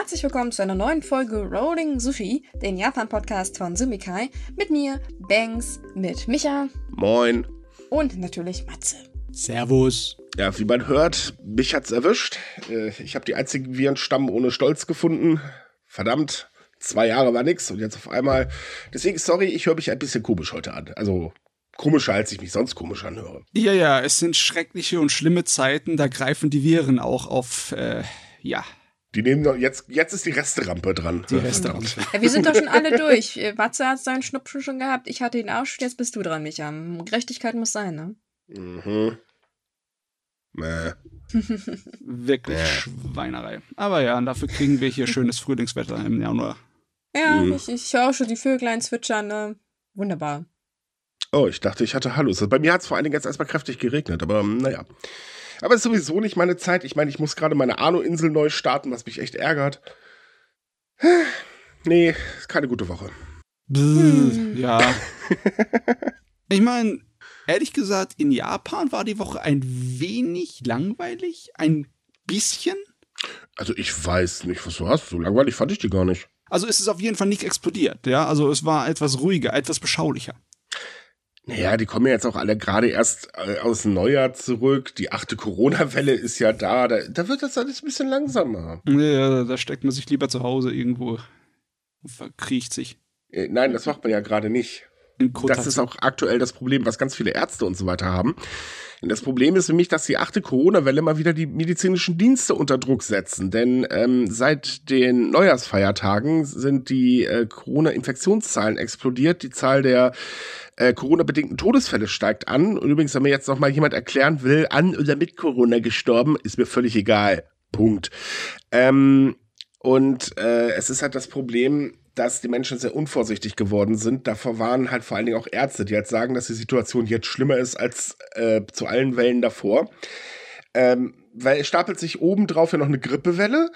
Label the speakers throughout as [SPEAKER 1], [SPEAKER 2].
[SPEAKER 1] herzlich willkommen zu einer neuen Folge Rolling Sushi, den Japan-Podcast von Sumikai. Mit mir, Banks, mit Micha.
[SPEAKER 2] Moin.
[SPEAKER 1] Und natürlich Matze.
[SPEAKER 3] Servus.
[SPEAKER 2] Ja, wie man hört, mich hat's erwischt. Äh, ich habe die einzigen Virenstamm ohne Stolz gefunden. Verdammt, zwei Jahre war nix und jetzt auf einmal. Deswegen, sorry, ich höre mich ein bisschen komisch heute an. Also komischer, als ich mich sonst komisch anhöre.
[SPEAKER 3] Ja, ja, es sind schreckliche und schlimme Zeiten. Da greifen die Viren auch auf, äh, ja,
[SPEAKER 2] die nehmen noch, jetzt, jetzt ist die Resterampe dran.
[SPEAKER 3] Die Resterampe.
[SPEAKER 1] Ja, wir sind doch schon alle durch. Matze hat seinen Schnupfen schon gehabt, ich hatte ihn auch schon, jetzt bist du dran, Micha. Gerechtigkeit muss sein, ne? Mhm.
[SPEAKER 3] Mäh. Wirklich Mäh. Schweinerei. Aber ja, dafür kriegen wir hier schönes Frühlingswetter im Januar.
[SPEAKER 1] Ja, mhm. ich, ich höre auch schon die Vöglein zwitschern, ne? Wunderbar.
[SPEAKER 2] Oh, ich dachte, ich hatte Hallo. Bei mir hat es vor allen Dingen jetzt erstmal kräftig geregnet, aber naja. Aber es ist sowieso nicht meine Zeit. Ich meine, ich muss gerade meine Arno-Insel neu starten, was mich echt ärgert. Nee, ist keine gute Woche.
[SPEAKER 3] Hm. Ja. ich meine, ehrlich gesagt, in Japan war die Woche ein wenig langweilig. Ein bisschen.
[SPEAKER 2] Also ich weiß nicht, was du hast. So langweilig fand ich die gar nicht.
[SPEAKER 3] Also ist es auf jeden Fall nicht explodiert, ja. Also es war etwas ruhiger, etwas beschaulicher.
[SPEAKER 2] Naja, die kommen ja jetzt auch alle gerade erst äh, aus dem Neujahr zurück. Die achte Corona-Welle ist ja da. da. da. wird das alles ein bisschen langsamer.
[SPEAKER 3] Ja, da steckt man sich lieber zu Hause irgendwo und verkriecht sich.
[SPEAKER 2] Äh, nein, das macht man ja gerade nicht. Das ist auch aktuell das Problem, was ganz viele Ärzte und so weiter haben. Und das Problem ist für mich, dass die achte Corona-Welle mal wieder die medizinischen Dienste unter Druck setzen. Denn ähm, seit den Neujahrsfeiertagen sind die äh, Corona-Infektionszahlen explodiert. Die Zahl der äh, Corona-bedingten Todesfälle steigt an. Und übrigens, wenn mir jetzt noch mal jemand erklären will, an oder mit Corona gestorben, ist mir völlig egal. Punkt. Ähm, und äh, es ist halt das Problem, dass die Menschen sehr unvorsichtig geworden sind. Davor waren halt vor allen Dingen auch Ärzte, die halt sagen, dass die Situation jetzt schlimmer ist als äh, zu allen Wellen davor. Ähm, weil es stapelt sich obendrauf ja noch eine Grippewelle.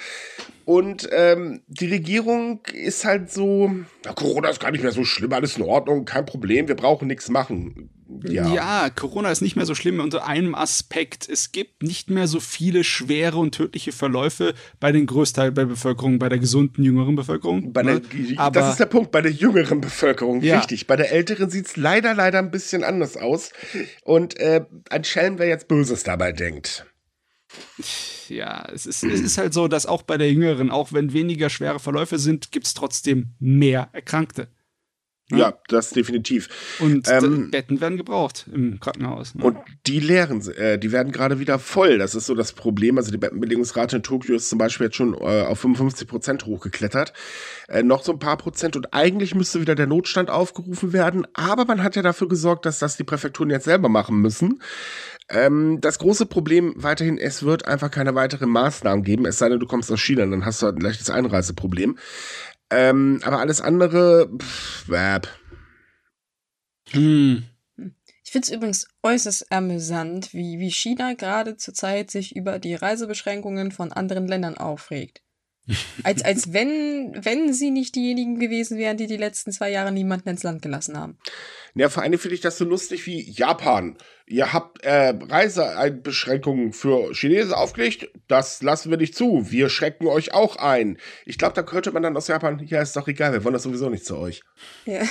[SPEAKER 2] Und ähm, die Regierung ist halt so, na, Corona ist gar nicht mehr so schlimm, alles in Ordnung, kein Problem, wir brauchen nichts machen.
[SPEAKER 3] Ja. ja, Corona ist nicht mehr so schlimm unter einem Aspekt. Es gibt nicht mehr so viele schwere und tödliche Verläufe bei den Großteil der Bevölkerung, bei der gesunden jüngeren Bevölkerung.
[SPEAKER 2] Bei der, ne? Aber, das ist der Punkt, bei der jüngeren Bevölkerung, ja. richtig. Bei der älteren sieht es leider, leider ein bisschen anders aus. Und äh, ein Schelm, wer jetzt Böses dabei denkt
[SPEAKER 3] ja, es ist, es ist halt so, dass auch bei der Jüngeren, auch wenn weniger schwere Verläufe sind, gibt es trotzdem mehr Erkrankte.
[SPEAKER 2] Ja, ja das definitiv.
[SPEAKER 3] Und ähm, Betten werden gebraucht im Krankenhaus.
[SPEAKER 2] Ne? Und die leeren, äh, die werden gerade wieder voll. Das ist so das Problem. Also die Bettenbelegungsrate in Tokio ist zum Beispiel jetzt schon äh, auf 55 Prozent hochgeklettert. Äh, noch so ein paar Prozent. Und eigentlich müsste wieder der Notstand aufgerufen werden. Aber man hat ja dafür gesorgt, dass das die Präfekturen jetzt selber machen müssen. Ähm, das große Problem weiterhin, es wird einfach keine weiteren Maßnahmen geben, es sei denn, du kommst aus China, dann hast du halt ein leichtes Einreiseproblem. Ähm, aber alles andere, pff, wab.
[SPEAKER 1] Hm. Ich finde es übrigens äußerst amüsant, wie, wie China gerade zurzeit sich über die Reisebeschränkungen von anderen Ländern aufregt. Als, als wenn, wenn sie nicht diejenigen gewesen wären, die die letzten zwei Jahre niemanden ins Land gelassen haben.
[SPEAKER 2] Ja, vor allem finde ich das so lustig wie Japan. Ihr habt äh, Reisebeschränkungen für Chinesen aufgelegt, das lassen wir nicht zu. Wir schrecken euch auch ein. Ich glaube, da könnte man dann aus Japan, ja, ist doch egal, wir wollen das sowieso nicht zu euch.
[SPEAKER 1] Ja,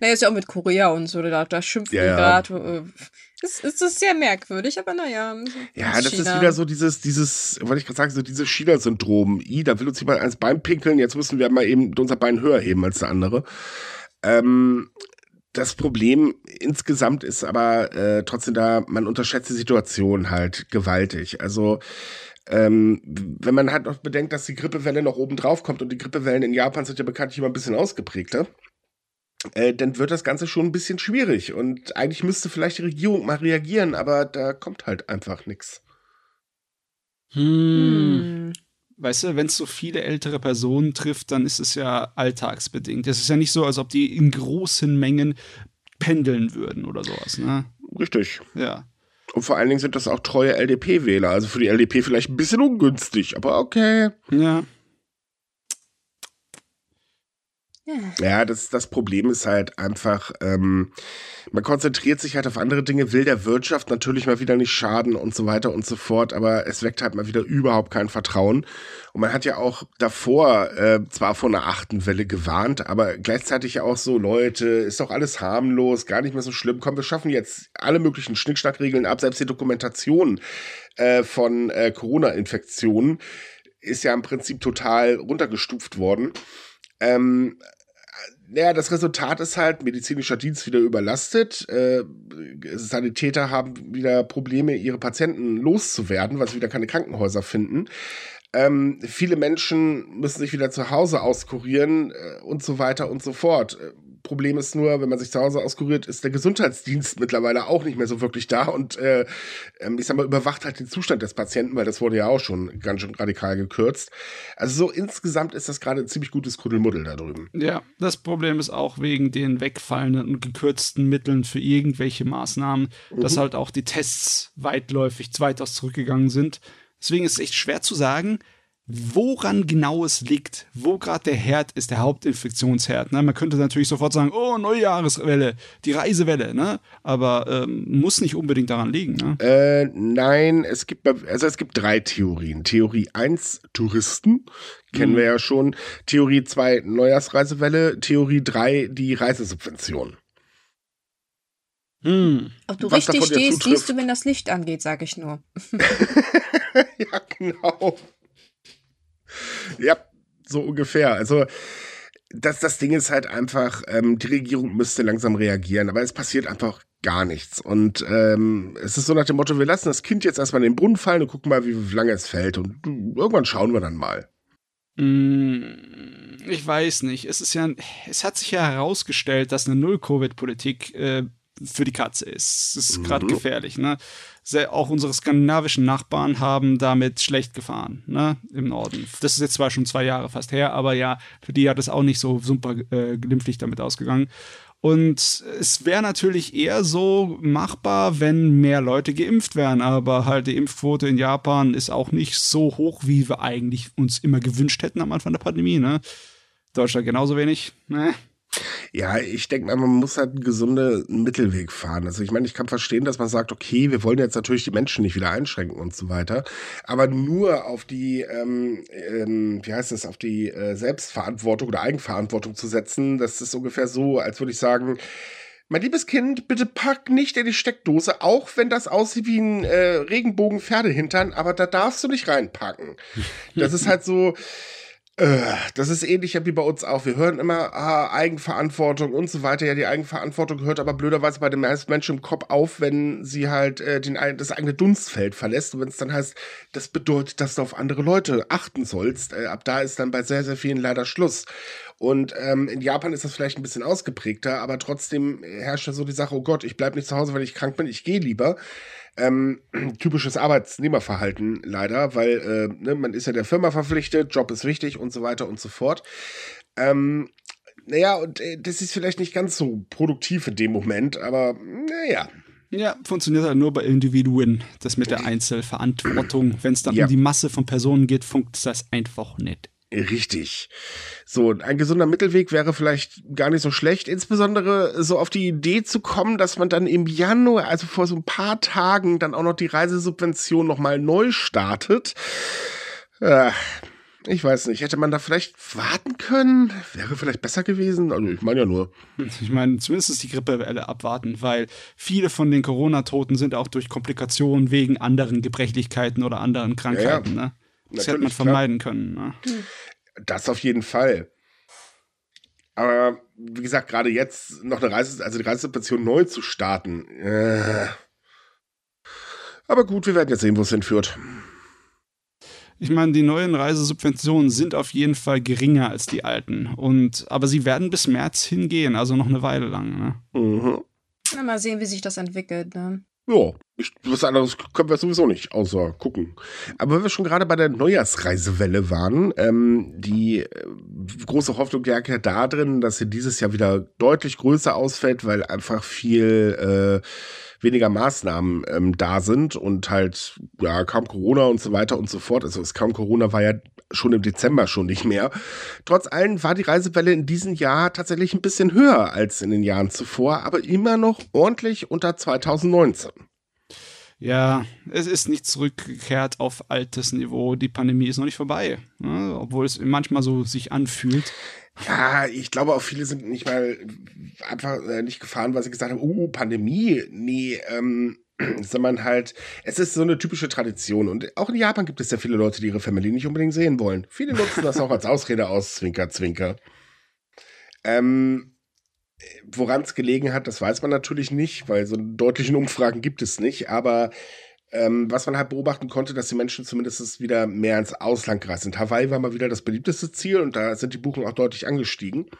[SPEAKER 1] naja, ist ja auch mit Korea und so, da, da schimpfen ja, ja. gerade. Äh, es, es ist sehr merkwürdig, aber naja.
[SPEAKER 2] Ja, das China. ist wieder so dieses, dieses, wollte ich gerade sagen, so dieses China-Syndrom. I, da will uns jemand ans Bein pinkeln, jetzt müssen wir mal eben unser Bein höher heben als der andere. Ähm, das Problem insgesamt ist aber äh, trotzdem da, man unterschätzt die Situation halt gewaltig. Also ähm, wenn man halt noch bedenkt, dass die Grippewelle noch oben drauf kommt und die Grippewellen in Japan sind ja bekanntlich immer ein bisschen ausgeprägter, äh, dann wird das Ganze schon ein bisschen schwierig. Und eigentlich müsste vielleicht die Regierung mal reagieren, aber da kommt halt einfach nichts.
[SPEAKER 3] Hm weißt du, wenn es so viele ältere Personen trifft, dann ist es ja alltagsbedingt. Es ist ja nicht so, als ob die in großen Mengen pendeln würden oder sowas, ne?
[SPEAKER 2] Richtig.
[SPEAKER 3] Ja.
[SPEAKER 2] Und vor allen Dingen sind das auch treue LDP-Wähler. Also für die LDP vielleicht ein bisschen ungünstig, aber okay.
[SPEAKER 3] Ja.
[SPEAKER 2] Ja, das, das Problem ist halt einfach, ähm, man konzentriert sich halt auf andere Dinge, will der Wirtschaft natürlich mal wieder nicht schaden und so weiter und so fort, aber es weckt halt mal wieder überhaupt kein Vertrauen. Und man hat ja auch davor äh, zwar von einer achten Welle gewarnt, aber gleichzeitig ja auch so, Leute, ist doch alles harmlos, gar nicht mehr so schlimm. Komm, wir schaffen jetzt alle möglichen Schnickschnackregeln ab, selbst die Dokumentation äh, von äh, Corona-Infektionen ist ja im Prinzip total runtergestuft worden. Ähm, naja, das Resultat ist halt, medizinischer Dienst wieder überlastet. Äh, Sanitäter haben wieder Probleme, ihre Patienten loszuwerden, weil sie wieder keine Krankenhäuser finden. Ähm, viele Menschen müssen sich wieder zu Hause auskurieren äh, und so weiter und so fort. Problem ist nur, wenn man sich zu Hause auskuriert, ist der Gesundheitsdienst mittlerweile auch nicht mehr so wirklich da und äh, ähm, ich sag mal, überwacht halt den Zustand des Patienten, weil das wurde ja auch schon ganz schön radikal gekürzt. Also so insgesamt ist das gerade ein ziemlich gutes Kuddelmuddel da drüben.
[SPEAKER 3] Ja, das Problem ist auch wegen den wegfallenden und gekürzten Mitteln für irgendwelche Maßnahmen, mhm. dass halt auch die Tests weitläufig weitaus zurückgegangen sind. Deswegen ist es echt schwer zu sagen, woran genau es liegt, wo gerade der Herd ist, der Hauptinfektionsherd. Ne? Man könnte natürlich sofort sagen, oh, Neujahreswelle, die Reisewelle, ne? aber ähm, muss nicht unbedingt daran liegen. Ne?
[SPEAKER 2] Äh, nein, es gibt, also es gibt drei Theorien. Theorie 1, Touristen, kennen mhm. wir ja schon. Theorie 2, Neujahrsreisewelle. Theorie 3, die Reisesubvention.
[SPEAKER 1] Hm. Ob du Was richtig stehst, siehst du, wenn das Licht angeht, sage ich nur.
[SPEAKER 2] ja, genau. Ja, so ungefähr. Also das, das Ding ist halt einfach, ähm, die Regierung müsste langsam reagieren, aber es passiert einfach gar nichts. Und ähm, es ist so nach dem Motto, wir lassen das Kind jetzt erstmal in den Brunnen fallen und gucken mal, wie lange es fällt. Und irgendwann schauen wir dann mal.
[SPEAKER 3] Mm, ich weiß nicht. Es ist ja, es hat sich ja herausgestellt, dass eine Null-Covid-Politik äh, für die Katze ist. Das ist mhm. gerade gefährlich, ne? Auch unsere skandinavischen Nachbarn haben damit schlecht gefahren, ne? Im Norden. Das ist jetzt zwar schon zwei Jahre fast her, aber ja, für die hat es auch nicht so super äh, glimpflich damit ausgegangen. Und es wäre natürlich eher so machbar, wenn mehr Leute geimpft wären. Aber halt die Impfquote in Japan ist auch nicht so hoch, wie wir eigentlich uns immer gewünscht hätten am Anfang der Pandemie. Ne? Deutschland genauso wenig. Ne?
[SPEAKER 2] Ja, ich denke mal, man muss halt einen gesunden Mittelweg fahren. Also ich meine, ich kann verstehen, dass man sagt, okay, wir wollen jetzt natürlich die Menschen nicht wieder einschränken und so weiter, aber nur auf die, ähm, ähm, wie heißt das, auf die äh, Selbstverantwortung oder Eigenverantwortung zu setzen, das ist ungefähr so, als würde ich sagen, mein liebes Kind, bitte pack nicht in die Steckdose, auch wenn das aussieht wie ein äh, Regenbogen-Pferdehintern, aber da darfst du nicht reinpacken. Das ist halt so, das ist ähnlich wie bei uns auch. Wir hören immer ah, Eigenverantwortung und so weiter. Ja, die Eigenverantwortung hört aber blöderweise bei den meisten Menschen im Kopf auf, wenn sie halt äh, den, das eigene Dunstfeld verlässt. Und wenn es dann heißt, das bedeutet, dass du auf andere Leute achten sollst. Äh, ab da ist dann bei sehr, sehr vielen leider Schluss. Und ähm, in Japan ist das vielleicht ein bisschen ausgeprägter, aber trotzdem herrscht ja so die Sache, oh Gott, ich bleib nicht zu Hause, weil ich krank bin, ich gehe lieber. Ähm, typisches Arbeitsnehmerverhalten leider, weil äh, ne, man ist ja der Firma verpflichtet, Job ist wichtig und so weiter und so fort. Ähm, naja, und äh, das ist vielleicht nicht ganz so produktiv in dem Moment, aber naja.
[SPEAKER 3] Ja, funktioniert halt nur bei Individuen. Das mit der Einzelverantwortung. Wenn es dann ja. um die Masse von Personen geht, funktioniert das einfach nicht.
[SPEAKER 2] Richtig. So, ein gesunder Mittelweg wäre vielleicht gar nicht so schlecht, insbesondere so auf die Idee zu kommen, dass man dann im Januar, also vor so ein paar Tagen, dann auch noch die Reisesubvention nochmal neu startet. Äh, ich weiß nicht, hätte man da vielleicht warten können? Wäre vielleicht besser gewesen? Also ich meine ja nur.
[SPEAKER 3] Ich meine, zumindest die Grippewelle abwarten, weil viele von den Corona-Toten sind auch durch Komplikationen wegen anderen Gebrechlichkeiten oder anderen Krankheiten. Ja, ja. Ne? Das hätte man vermeiden klar. können. Ne?
[SPEAKER 2] Das auf jeden Fall. Aber wie gesagt, gerade jetzt noch eine Reise, also die Reisesituation neu zu starten. Äh. Aber gut, wir werden jetzt sehen, wo es hinführt.
[SPEAKER 3] Ich meine, die neuen Reisesubventionen sind auf jeden Fall geringer als die alten. Und, aber sie werden bis März hingehen, also noch eine Weile lang. Ne? Mhm.
[SPEAKER 1] Na, mal sehen, wie sich das entwickelt. Ne?
[SPEAKER 2] Ja, ich, was anderes können wir sowieso nicht, außer gucken. Aber wenn wir schon gerade bei der Neujahrsreisewelle waren, ähm, die äh, große Hoffnung lag ja da drin, dass sie dieses Jahr wieder deutlich größer ausfällt, weil einfach viel äh, weniger Maßnahmen ähm, da sind und halt, ja, kaum Corona und so weiter und so fort. Also es kaum Corona war ja schon im Dezember schon nicht mehr. Trotz allem war die Reisewelle in diesem Jahr tatsächlich ein bisschen höher als in den Jahren zuvor, aber immer noch ordentlich unter 2019.
[SPEAKER 3] Ja, es ist nicht zurückgekehrt auf altes Niveau. Die Pandemie ist noch nicht vorbei, ne? obwohl es manchmal so sich anfühlt.
[SPEAKER 2] Ja, ich glaube auch viele sind nicht mal einfach äh, nicht gefahren, weil sie gesagt haben, oh, Pandemie. Nee, ähm, sondern halt, es ist so eine typische Tradition. Und auch in Japan gibt es ja viele Leute, die ihre Familie nicht unbedingt sehen wollen. Viele nutzen das auch als Ausrede aus, Zwinker, Zwinker. Ähm, Woran es gelegen hat, das weiß man natürlich nicht, weil so deutlichen Umfragen gibt es nicht. Aber ähm, was man halt beobachten konnte, dass die Menschen zumindest wieder mehr ins Ausland gereist sind. Hawaii war mal wieder das beliebteste Ziel und da sind die Buchungen auch deutlich angestiegen.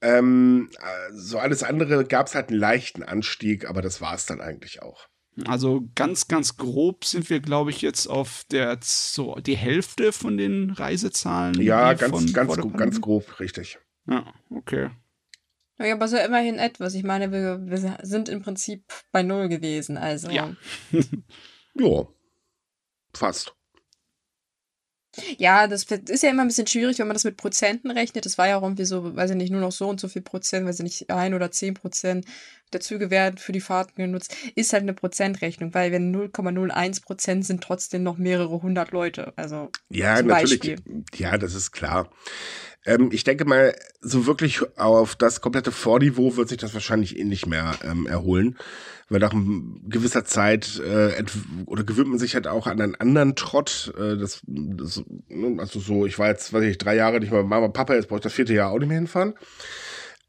[SPEAKER 2] Ähm, so alles andere gab es halt einen leichten Anstieg, aber das war es dann eigentlich auch.
[SPEAKER 3] Also ganz, ganz grob sind wir, glaube ich, jetzt auf der so die Hälfte von den Reisezahlen.
[SPEAKER 2] Ja, ganz, ganz, ganz grob, richtig.
[SPEAKER 3] Ja, okay.
[SPEAKER 1] Ja, aber so immerhin etwas. Ich meine, wir, wir sind im Prinzip bei Null gewesen, also.
[SPEAKER 2] Ja. ja. Fast.
[SPEAKER 1] Ja, das ist ja immer ein bisschen schwierig, wenn man das mit Prozenten rechnet. Das war ja auch irgendwie so, weiß ich nicht, nur noch so und so viel Prozent, weiß ich nicht, ein oder zehn Prozent der Züge werden für die Fahrten genutzt. Ist halt eine Prozentrechnung, weil wenn 0,01 Prozent sind trotzdem noch mehrere hundert Leute. Also,
[SPEAKER 2] ja, natürlich. Beispiel. Ja, das ist klar. Ähm, ich denke mal, so wirklich auf das komplette Vorniveau wird sich das wahrscheinlich eh nicht mehr ähm, erholen. Weil nach gewisser Zeit äh, oder gewöhnt man sich halt auch an einen anderen Trott. Äh, das, das, ne, also so, ich war jetzt, weiß ich, drei Jahre nicht mal Mama, Papa, jetzt brauche ich das vierte Jahr auch nicht mehr hinfahren.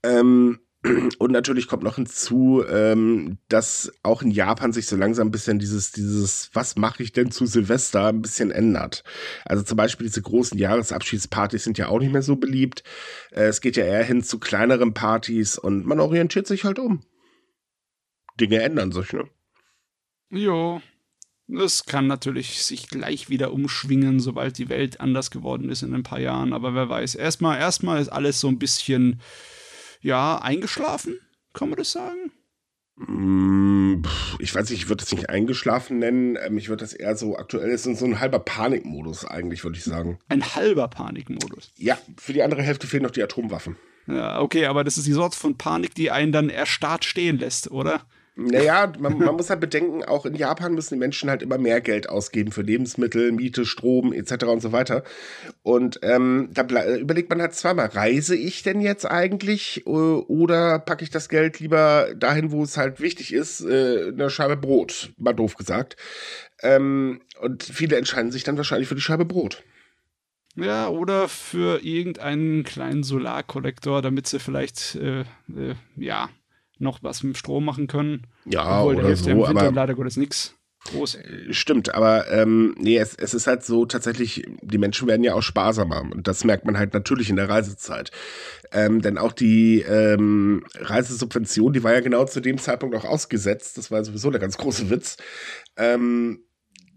[SPEAKER 2] Ähm, und natürlich kommt noch hinzu, ähm, dass auch in Japan sich so langsam ein bisschen dieses, dieses, was mache ich denn zu Silvester, ein bisschen ändert. Also zum Beispiel diese großen Jahresabschiedspartys sind ja auch nicht mehr so beliebt. Äh, es geht ja eher hin zu kleineren Partys und man orientiert sich halt um. Dinge ändern sich, ne?
[SPEAKER 3] Jo. Das kann natürlich sich gleich wieder umschwingen, sobald die Welt anders geworden ist in ein paar Jahren. Aber wer weiß. Erstmal, erstmal ist alles so ein bisschen ja, eingeschlafen, kann man das sagen?
[SPEAKER 2] Mm, ich weiß nicht, ich würde das nicht eingeschlafen nennen. Ähm, ich würde das eher so aktuell ist so ein halber Panikmodus eigentlich, würde ich sagen.
[SPEAKER 3] Ein halber Panikmodus?
[SPEAKER 2] Ja, für die andere Hälfte fehlen noch die Atomwaffen.
[SPEAKER 3] Ja, okay, aber das ist die Sorte von Panik, die einen dann erstarrt stehen lässt, oder?
[SPEAKER 2] Naja, man, man muss halt bedenken, auch in Japan müssen die Menschen halt immer mehr Geld ausgeben für Lebensmittel, Miete, Strom etc. und so weiter. Und ähm, da überlegt man halt zweimal, reise ich denn jetzt eigentlich äh, oder packe ich das Geld lieber dahin, wo es halt wichtig ist, äh, eine Scheibe Brot, mal doof gesagt. Ähm, und viele entscheiden sich dann wahrscheinlich für die Scheibe Brot.
[SPEAKER 3] Ja, oder für irgendeinen kleinen Solarkollektor, damit sie vielleicht, äh, äh, ja, noch was mit Strom machen können.
[SPEAKER 2] Ja, Obwohl, oder so, aber
[SPEAKER 3] leider Gottes nichts. Groß.
[SPEAKER 2] Äh, stimmt, aber ähm, nee, es, es ist halt so tatsächlich, die Menschen werden ja auch sparsamer und das merkt man halt natürlich in der Reisezeit. Ähm, denn auch die ähm, Reisesubvention, die war ja genau zu dem Zeitpunkt auch ausgesetzt, das war sowieso der ganz große Witz. Ähm,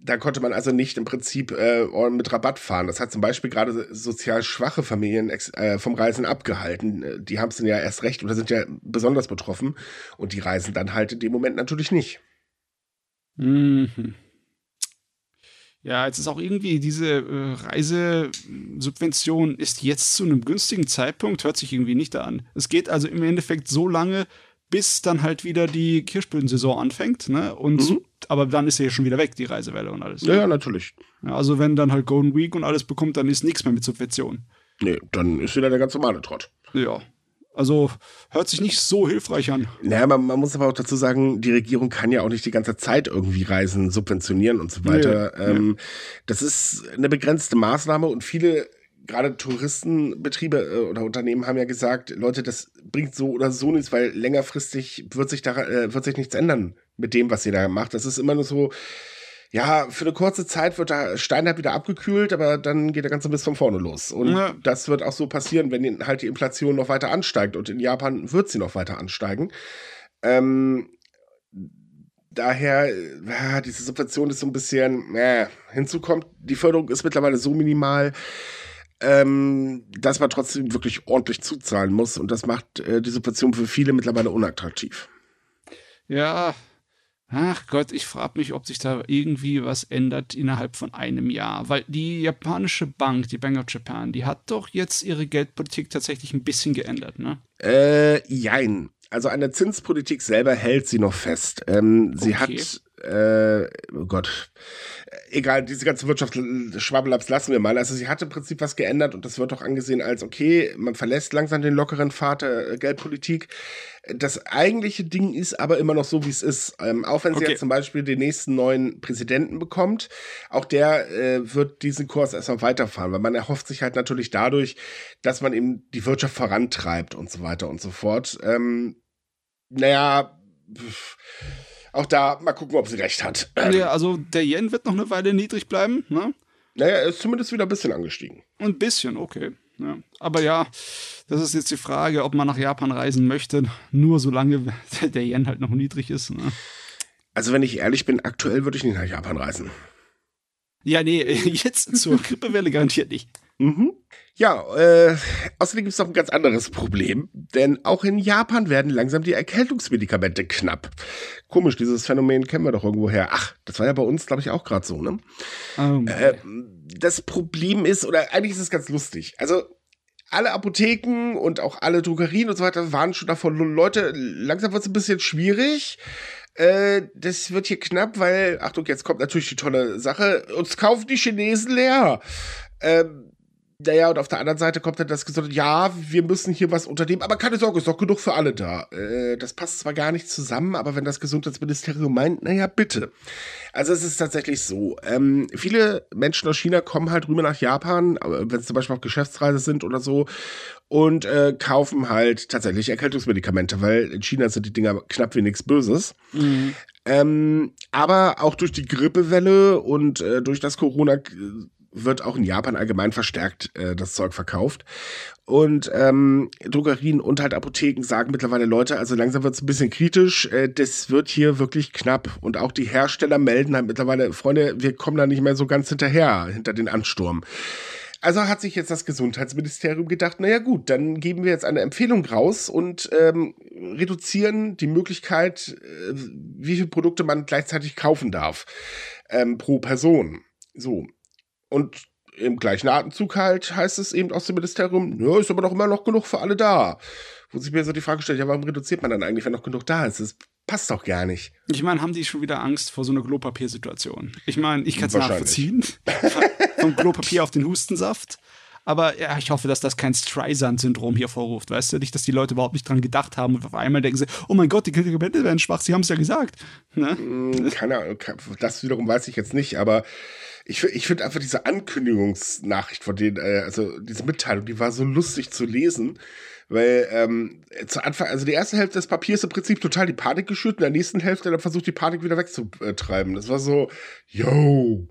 [SPEAKER 2] da konnte man also nicht im Prinzip äh, mit Rabatt fahren. Das hat zum Beispiel gerade sozial schwache Familien äh, vom Reisen abgehalten. Äh, die haben es dann ja erst recht oder sind ja besonders betroffen und die reisen dann halt in dem Moment natürlich nicht.
[SPEAKER 3] Mhm. Ja, jetzt ist auch irgendwie diese äh, Reisesubvention ist jetzt zu einem günstigen Zeitpunkt, hört sich irgendwie nicht an. Es geht also im Endeffekt so lange, bis dann halt wieder die Kirschblütensaison anfängt, ne? Und mhm. aber dann ist sie ja schon wieder weg, die Reisewelle und alles.
[SPEAKER 2] Ja, ja, natürlich.
[SPEAKER 3] Ja, also wenn dann halt Golden Week und alles bekommt, dann ist nichts mehr mit Subvention.
[SPEAKER 2] Nee, dann ist wieder der ganz normale Trott.
[SPEAKER 3] Ja. Also hört sich nicht so hilfreich an.
[SPEAKER 2] Naja, man, man, muss aber auch dazu sagen, die Regierung kann ja auch nicht die ganze Zeit irgendwie Reisen subventionieren und so weiter. Nee, ähm, nee. Das ist eine begrenzte Maßnahme und viele gerade Touristenbetriebe äh, oder Unternehmen haben ja gesagt, Leute, das bringt so oder so nichts, weil längerfristig wird sich da äh, wird sich nichts ändern mit dem, was ihr da macht. Das ist immer nur so, ja, für eine kurze Zeit wird der Stein halt wieder abgekühlt, aber dann geht der ganze Mist von vorne los. Und ja. das wird auch so passieren, wenn halt die Inflation noch weiter ansteigt. Und in Japan wird sie noch weiter ansteigen. Ähm, daher, ja, diese Subvention ist so ein bisschen, äh, hinzu kommt, die Förderung ist mittlerweile so minimal, ähm, dass man trotzdem wirklich ordentlich zuzahlen muss. Und das macht äh, die Subvention für viele mittlerweile unattraktiv.
[SPEAKER 3] Ja, Ach Gott, ich frage mich, ob sich da irgendwie was ändert innerhalb von einem Jahr. Weil die japanische Bank, die Bank of Japan, die hat doch jetzt ihre Geldpolitik tatsächlich ein bisschen geändert, ne?
[SPEAKER 2] Äh, jein. Also an der Zinspolitik selber hält sie noch fest. Ähm, okay. Sie hat, äh, oh Gott, egal, diese ganze Wirtschaft Schwabbelaps lassen wir mal. Also sie hat im Prinzip was geändert und das wird auch angesehen als, okay, man verlässt langsam den lockeren Pfad der äh, Geldpolitik. Das eigentliche Ding ist aber immer noch so, wie es ist. Ähm, auch wenn sie okay. jetzt zum Beispiel den nächsten neuen Präsidenten bekommt, auch der äh, wird diesen Kurs erstmal weiterfahren, weil man erhofft sich halt natürlich dadurch, dass man eben die Wirtschaft vorantreibt und so weiter und so fort. Ähm, naja, pff auch da mal gucken, ob sie recht hat.
[SPEAKER 3] Ja, also der Yen wird noch eine Weile niedrig bleiben, ne?
[SPEAKER 2] Naja, er ist zumindest wieder ein bisschen angestiegen.
[SPEAKER 3] Ein bisschen, okay. Ja. Aber ja, das ist jetzt die Frage, ob man nach Japan reisen möchte, nur solange der Yen halt noch niedrig ist. Ne?
[SPEAKER 2] Also, wenn ich ehrlich bin, aktuell würde ich nicht nach Japan reisen.
[SPEAKER 3] Ja, nee, jetzt zur Grippewelle garantiert nicht.
[SPEAKER 2] Mhm. Ja, äh, außerdem gibt es noch ein ganz anderes Problem, denn auch in Japan werden langsam die Erkältungsmedikamente knapp. Komisch, dieses Phänomen kennen wir doch irgendwo her. Ach, das war ja bei uns, glaube ich, auch gerade so, ne? Oh äh, das Problem ist, oder eigentlich ist es ganz lustig. Also, alle Apotheken und auch alle Drogerien und so weiter waren schon davon, Leute, langsam wird es ein bisschen schwierig. Äh, das wird hier knapp, weil, Achtung, jetzt kommt natürlich die tolle Sache, uns kaufen die Chinesen leer. Ähm, naja, und auf der anderen Seite kommt dann das gesagt, ja, wir müssen hier was unternehmen, aber keine Sorge, ist doch genug für alle da. Äh, das passt zwar gar nicht zusammen, aber wenn das Gesundheitsministerium meint, naja, bitte. Also es ist tatsächlich so. Ähm, viele Menschen aus China kommen halt rüber nach Japan, wenn sie zum Beispiel auf Geschäftsreise sind oder so, und äh, kaufen halt tatsächlich Erkältungsmedikamente, weil in China sind die Dinger knapp wie nichts Böses. Mhm. Ähm, aber auch durch die Grippewelle und äh, durch das Corona wird auch in Japan allgemein verstärkt äh, das Zeug verkauft. Und ähm, Drogerien und halt Apotheken sagen mittlerweile Leute, also langsam wird es ein bisschen kritisch, äh, das wird hier wirklich knapp. Und auch die Hersteller melden halt mittlerweile, Freunde, wir kommen da nicht mehr so ganz hinterher, hinter den Ansturm. Also hat sich jetzt das Gesundheitsministerium gedacht, naja gut, dann geben wir jetzt eine Empfehlung raus und ähm, reduzieren die Möglichkeit, äh, wie viele Produkte man gleichzeitig kaufen darf ähm, pro Person. So, und im gleichen Atemzug halt heißt es eben aus dem Ministerium, ja, ist aber doch immer noch genug für alle da. Wo sich mir so die Frage stellt, ja, warum reduziert man dann eigentlich, wenn noch genug da ist? Das passt doch gar nicht.
[SPEAKER 3] Ich meine, haben die schon wieder Angst vor so einer Klopapiersituation? Ich meine, ich kann es nachvollziehen. Vom Klopapier auf den Hustensaft. Aber ja, ich hoffe, dass das kein Streisand-Syndrom hier vorruft. Weißt du, nicht, dass die Leute überhaupt nicht dran gedacht haben und auf einmal denken sie, oh mein Gott, die Medikamente werden schwach, sie haben es ja gesagt. Ne?
[SPEAKER 2] Hm, keine Ahnung, das wiederum weiß ich jetzt nicht, aber ich, ich finde einfach diese Ankündigungsnachricht von denen, äh, also diese Mitteilung, die war so lustig zu lesen, weil ähm, zu Anfang, also die erste Hälfte des Papiers im Prinzip total die Panik geschürt, in der nächsten Hälfte dann versucht die Panik wieder wegzutreiben. Das war so, yo,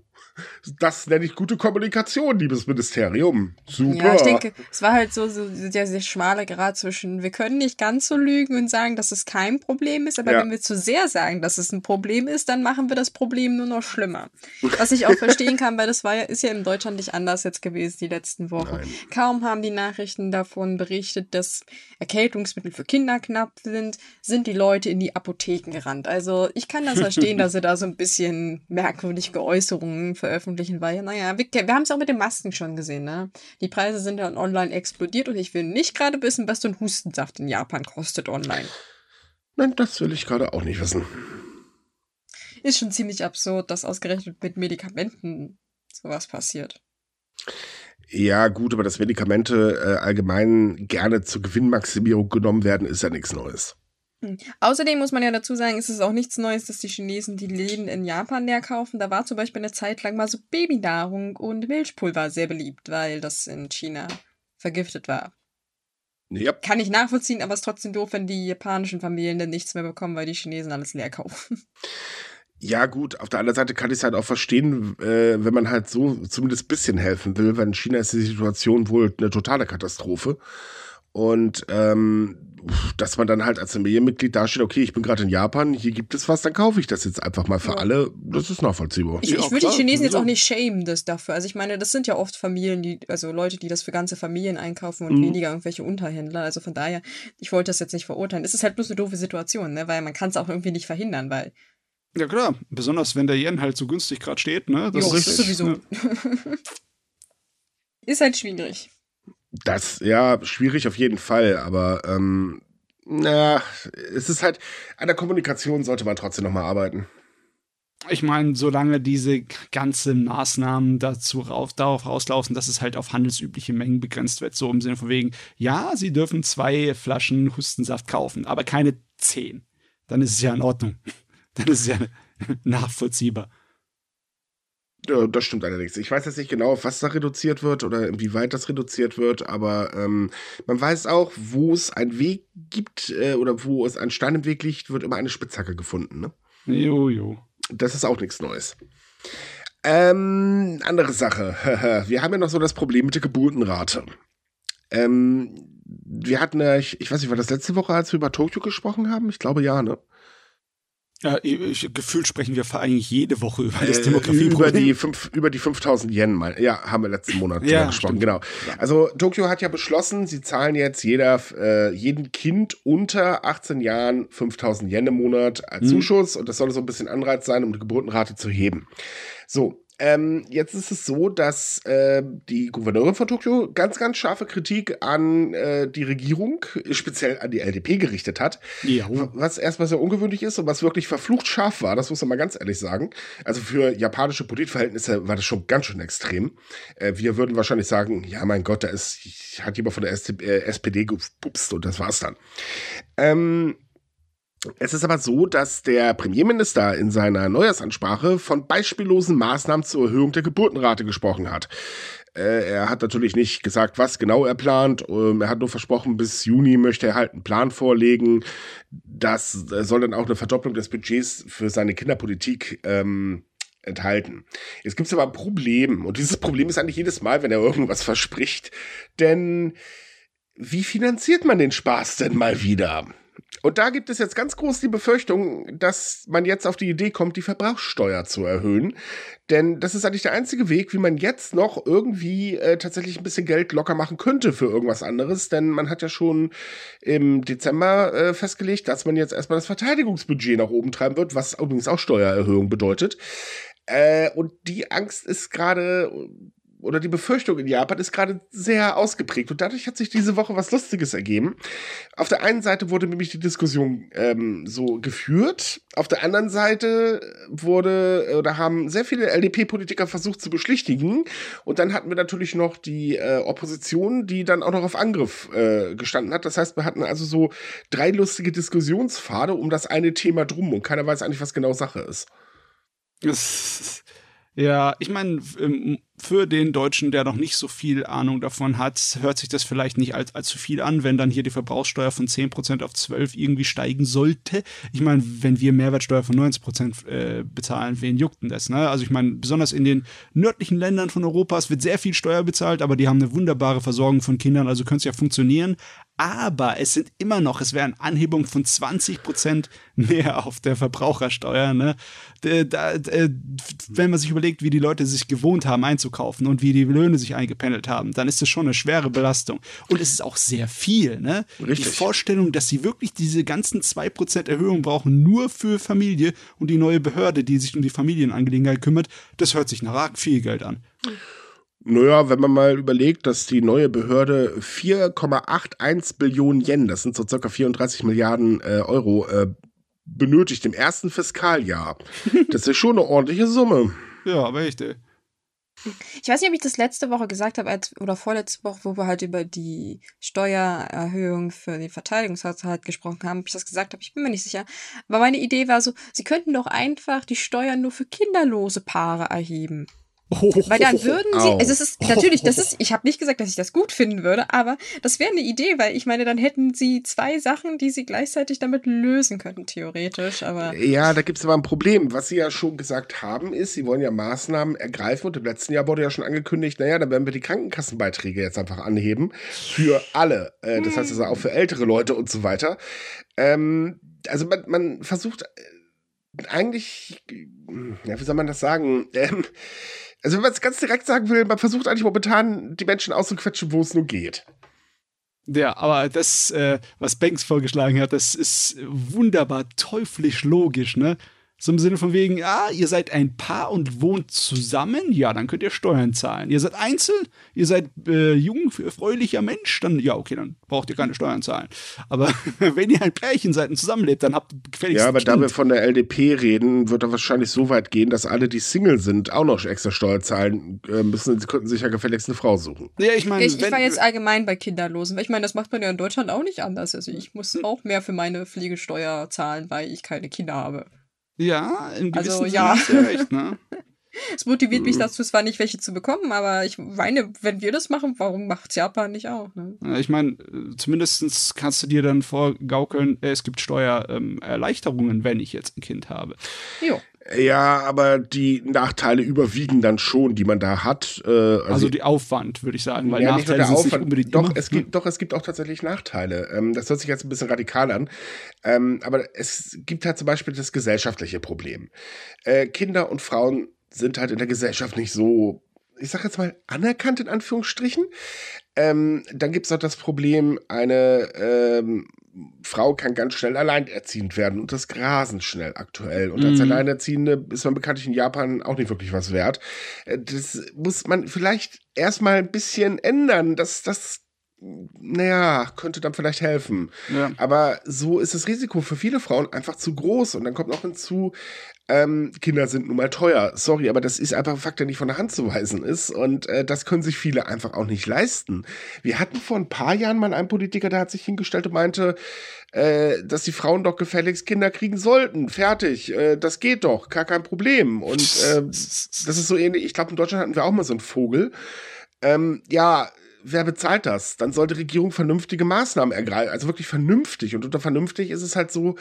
[SPEAKER 2] das nenne ich gute Kommunikation, liebes Ministerium. Super. Ja,
[SPEAKER 1] ich denke, es war halt so, so der sehr schmale Grad zwischen, wir können nicht ganz so lügen und sagen, dass es kein Problem ist, aber ja. wenn wir zu sehr sagen, dass es ein Problem ist, dann machen wir das Problem nur noch schlimmer. Was ich auch verstehen kann, weil das war ja, ist ja in Deutschland nicht anders jetzt gewesen die letzten Wochen. Nein. Kaum haben die Nachrichten davon berichtet, dass Erkältungsmittel für Kinder knapp sind, sind die Leute in die Apotheken gerannt. Also ich kann das verstehen, dass sie da so ein bisschen merkwürdige Äußerungen veröffentlichen weil, naja, wir, wir haben es auch mit den Masken schon gesehen, ne? Die Preise sind dann online explodiert und ich will nicht gerade wissen, was so ein Hustensaft in Japan kostet online.
[SPEAKER 2] Nein, das will ich gerade auch nicht wissen.
[SPEAKER 1] Ist schon ziemlich absurd, dass ausgerechnet mit Medikamenten sowas passiert.
[SPEAKER 2] Ja, gut, aber dass Medikamente äh, allgemein gerne zur Gewinnmaximierung genommen werden, ist ja nichts Neues.
[SPEAKER 1] Hm. Außerdem muss man ja dazu sagen, ist es auch nichts Neues, dass die Chinesen die Läden in Japan leer kaufen. Da war zum Beispiel eine Zeit lang mal so Babynahrung und Milchpulver sehr beliebt, weil das in China vergiftet war. Yep. Kann ich nachvollziehen, aber es ist trotzdem doof, wenn die japanischen Familien dann nichts mehr bekommen, weil die Chinesen alles leer kaufen.
[SPEAKER 2] Ja, gut, auf der anderen Seite kann ich es halt auch verstehen, äh, wenn man halt so zumindest ein bisschen helfen will, weil in China ist die Situation wohl eine totale Katastrophe. Und ähm, dass man dann halt als Familienmitglied dasteht, okay, ich bin gerade in Japan, hier gibt es was, dann kaufe ich das jetzt einfach mal für ja. alle. Das ist nachvollziehbar.
[SPEAKER 1] Ich, ich würde die Chinesen jetzt auch nicht schämen das dafür. Also ich meine, das sind ja oft Familien, die, also Leute, die das für ganze Familien einkaufen und mhm. weniger irgendwelche Unterhändler. Also von daher, ich wollte das jetzt nicht verurteilen. Es ist halt bloß eine doofe Situation, ne? weil man kann es auch irgendwie nicht verhindern, weil
[SPEAKER 3] Ja klar, besonders wenn der Yen halt so günstig gerade steht, ne?
[SPEAKER 1] Das jo, ist, sowieso. Ja. ist halt schwierig.
[SPEAKER 2] Das, ja, schwierig auf jeden Fall, aber ähm, na, es ist halt, an der Kommunikation sollte man trotzdem nochmal arbeiten.
[SPEAKER 3] Ich meine, solange diese ganzen Maßnahmen dazu rauf, darauf rauslaufen, dass es halt auf handelsübliche Mengen begrenzt wird, so im Sinne von wegen, ja, sie dürfen zwei Flaschen Hustensaft kaufen, aber keine zehn. Dann ist es ja in Ordnung. Dann ist es ja nachvollziehbar.
[SPEAKER 2] Ja, das stimmt allerdings. Ich weiß jetzt nicht genau, auf was da reduziert wird oder inwieweit das reduziert wird, aber ähm, man weiß auch, wo es einen Weg gibt äh, oder wo es ein Stein im Weg liegt, wird immer eine Spitzhacke gefunden. Ne?
[SPEAKER 3] Jo, jo.
[SPEAKER 2] Das ist auch nichts Neues. Ähm, andere Sache. wir haben ja noch so das Problem mit der Geburtenrate. Ähm, wir hatten ja, ich, ich weiß nicht, war das letzte Woche, als wir über Tokio gesprochen haben? Ich glaube ja, ne?
[SPEAKER 3] Ja, ich, gefühlt sprechen wir eigentlich jede Woche über das äh, Demografieproblem.
[SPEAKER 2] Über die, fünf, über die 5000 Yen, mal. ja, haben wir letzten Monat ja, gesprochen, stimmt. genau. Also Tokio hat ja beschlossen, sie zahlen jetzt jeder, äh, jedem Kind unter 18 Jahren 5000 Yen im Monat als hm. Zuschuss und das soll so ein bisschen Anreiz sein, um die Geburtenrate zu heben. So, ähm, jetzt ist es so, dass äh, die Gouverneurin von Tokio ganz, ganz scharfe Kritik an äh, die Regierung, speziell an die LDP gerichtet hat. Ja. Was erstmal sehr ungewöhnlich ist und was wirklich verflucht scharf war, das muss man mal ganz ehrlich sagen. Also für japanische Politverhältnisse war das schon ganz schön extrem. Äh, wir würden wahrscheinlich sagen, ja mein Gott, da ist, hat jemand von der SPD äh, gepupst und das war's dann. Ähm, es ist aber so, dass der Premierminister in seiner Neujahrsansprache von beispiellosen Maßnahmen zur Erhöhung der Geburtenrate gesprochen hat. Äh, er hat natürlich nicht gesagt, was genau er plant. Ähm, er hat nur versprochen, bis Juni möchte er halt einen Plan vorlegen. Das soll dann auch eine Verdopplung des Budgets für seine Kinderpolitik ähm, enthalten. Jetzt gibt es aber ein Problem. Und dieses Problem ist eigentlich jedes Mal, wenn er irgendwas verspricht. Denn wie finanziert man den Spaß denn mal wieder? Und da gibt es jetzt ganz groß die Befürchtung, dass man jetzt auf die Idee kommt, die Verbrauchssteuer zu erhöhen. Denn das ist eigentlich der einzige Weg, wie man jetzt noch irgendwie äh, tatsächlich ein bisschen Geld locker machen könnte für irgendwas anderes. Denn man hat ja schon im Dezember äh, festgelegt, dass man jetzt erstmal das Verteidigungsbudget nach oben treiben wird, was übrigens auch Steuererhöhung bedeutet. Äh, und die Angst ist gerade oder die Befürchtung in Japan ist gerade sehr ausgeprägt und dadurch hat sich diese Woche was Lustiges ergeben. Auf der einen Seite wurde nämlich die Diskussion ähm, so geführt, auf der anderen Seite wurde oder haben sehr viele LDP-Politiker versucht zu beschlichtigen und dann hatten wir natürlich noch die äh, Opposition, die dann auch noch auf Angriff äh, gestanden hat. Das heißt, wir hatten also so drei lustige Diskussionspfade um das eine Thema drum und keiner weiß eigentlich, was genau Sache ist.
[SPEAKER 3] Ja, ich meine, für den Deutschen, der noch nicht so viel Ahnung davon hat, hört sich das vielleicht nicht als, allzu viel an, wenn dann hier die Verbrauchssteuer von 10% auf 12% irgendwie steigen sollte. Ich meine, wenn wir Mehrwertsteuer von 90% äh, bezahlen, wen juckt denn das? Ne? Also ich meine, besonders in den nördlichen Ländern von Europas wird sehr viel Steuer bezahlt, aber die haben eine wunderbare Versorgung von Kindern, also könnte es ja funktionieren aber es sind immer noch, es wäre eine Anhebung von 20 Prozent mehr auf der Verbrauchersteuer. Ne? Da, da, wenn man sich überlegt, wie die Leute sich gewohnt haben einzukaufen und wie die Löhne sich eingependelt haben, dann ist das schon eine schwere Belastung. Und es ist auch sehr viel. Ne? Die Vorstellung, dass sie wirklich diese ganzen 2 Prozent Erhöhung brauchen, nur für Familie und die neue Behörde, die sich um die Familienangelegenheit kümmert, das hört sich nach viel Geld an.
[SPEAKER 2] Naja, wenn man mal überlegt, dass die neue Behörde 4,81 Billionen Yen, das sind so circa 34 Milliarden äh, Euro, äh, benötigt im ersten Fiskaljahr. Das ist schon eine ordentliche Summe.
[SPEAKER 3] Ja, aber echt, ey.
[SPEAKER 1] Ich weiß nicht, ob ich das letzte Woche gesagt habe, als, oder vorletzte Woche, wo wir halt über die Steuererhöhung für den Verteidigungshaushalt gesprochen haben, ob ich das gesagt habe, ich bin mir nicht sicher. Aber meine Idee war so, sie könnten doch einfach die Steuern nur für kinderlose Paare erheben. Oh, Weil dann würden sie, also es ist natürlich, das ist, ich habe nicht gesagt, dass ich das gut finden würde, aber das wäre eine Idee, weil ich meine, dann hätten sie zwei Sachen, die sie gleichzeitig damit lösen könnten, theoretisch. Aber
[SPEAKER 2] ja, da gibt es aber ein Problem. Was sie ja schon gesagt haben, ist, sie wollen ja Maßnahmen ergreifen und im letzten Jahr wurde ja schon angekündigt, naja, dann werden wir die Krankenkassenbeiträge jetzt einfach anheben für alle. Äh, das heißt also auch für ältere Leute und so weiter. Ähm, also man, man versucht äh, eigentlich, ja, wie soll man das sagen? Ähm, also wenn man es ganz direkt sagen will, man versucht eigentlich momentan die Menschen auszuquetschen, wo es nur geht.
[SPEAKER 3] Ja, aber das, äh, was Banks vorgeschlagen hat, das ist wunderbar teuflisch logisch, ne? So im Sinne von wegen, ah, ihr seid ein Paar und wohnt zusammen, ja, dann könnt ihr Steuern zahlen. Ihr seid einzeln, ihr seid äh, jung, fröhlicher Mensch, dann, ja, okay, dann braucht ihr keine Steuern zahlen. Aber wenn ihr ein Pärchen seid und zusammenlebt, dann habt ihr
[SPEAKER 2] gefälligst Ja, aber kind. da wir von der LDP reden, wird er wahrscheinlich so weit gehen, dass alle, die Single sind, auch noch extra Steuer zahlen äh, müssen. Sie könnten sich ja gefälligst eine Frau suchen.
[SPEAKER 1] Ja, ich meine, ich, ich war jetzt allgemein bei Kinderlosen, weil ich meine, das macht man ja in Deutschland auch nicht anders. Also ich muss hm. auch mehr für meine Pflegesteuer zahlen, weil ich keine Kinder habe.
[SPEAKER 3] Ja, im gewissen also, ja. Recht, ne?
[SPEAKER 1] Es motiviert mich dazu zwar nicht, welche zu bekommen, aber ich meine, wenn wir das machen, warum macht Japan nicht auch? Ne?
[SPEAKER 3] Ich meine, zumindest kannst du dir dann vorgaukeln, äh, es gibt Steuererleichterungen, wenn ich jetzt ein Kind habe.
[SPEAKER 2] Jo. Ja, aber die Nachteile überwiegen dann schon, die man da hat.
[SPEAKER 3] Äh, also, also die Aufwand, würde ich sagen, weil
[SPEAKER 2] ja, Nachteile nicht nur der Aufwand, nicht doch, es gibt, doch, es gibt auch tatsächlich Nachteile. Ähm, das hört sich jetzt ein bisschen radikal an. Ähm, aber es gibt halt zum Beispiel das gesellschaftliche Problem. Äh, Kinder und Frauen sind halt in der Gesellschaft nicht so ich sag jetzt mal, anerkannt in Anführungsstrichen. Ähm, dann gibt es auch das Problem, eine ähm, Frau kann ganz schnell alleinerziehend werden und das grasen schnell aktuell. Und als mhm. Alleinerziehende ist man bekanntlich in Japan auch nicht wirklich was wert. Äh, das muss man vielleicht erstmal ein bisschen ändern. dass das naja, könnte dann vielleicht helfen. Ja. Aber so ist das Risiko für viele Frauen einfach zu groß. Und dann kommt noch hinzu, ähm, Kinder sind nun mal teuer. Sorry, aber das ist einfach ein Fakt, der nicht von der Hand zu weisen ist. Und äh, das können sich viele einfach auch nicht leisten. Wir hatten vor ein paar Jahren mal einen Politiker, der hat sich hingestellt und meinte, äh, dass die Frauen doch gefälligst Kinder kriegen sollten. Fertig. Äh, das geht doch. Gar kein Problem. Und äh, das ist so ähnlich. Ich glaube, in Deutschland hatten wir auch mal so einen Vogel. Ähm, ja, wer bezahlt das? Dann sollte die Regierung vernünftige Maßnahmen ergreifen, also wirklich vernünftig. Und unter vernünftig ist es halt so,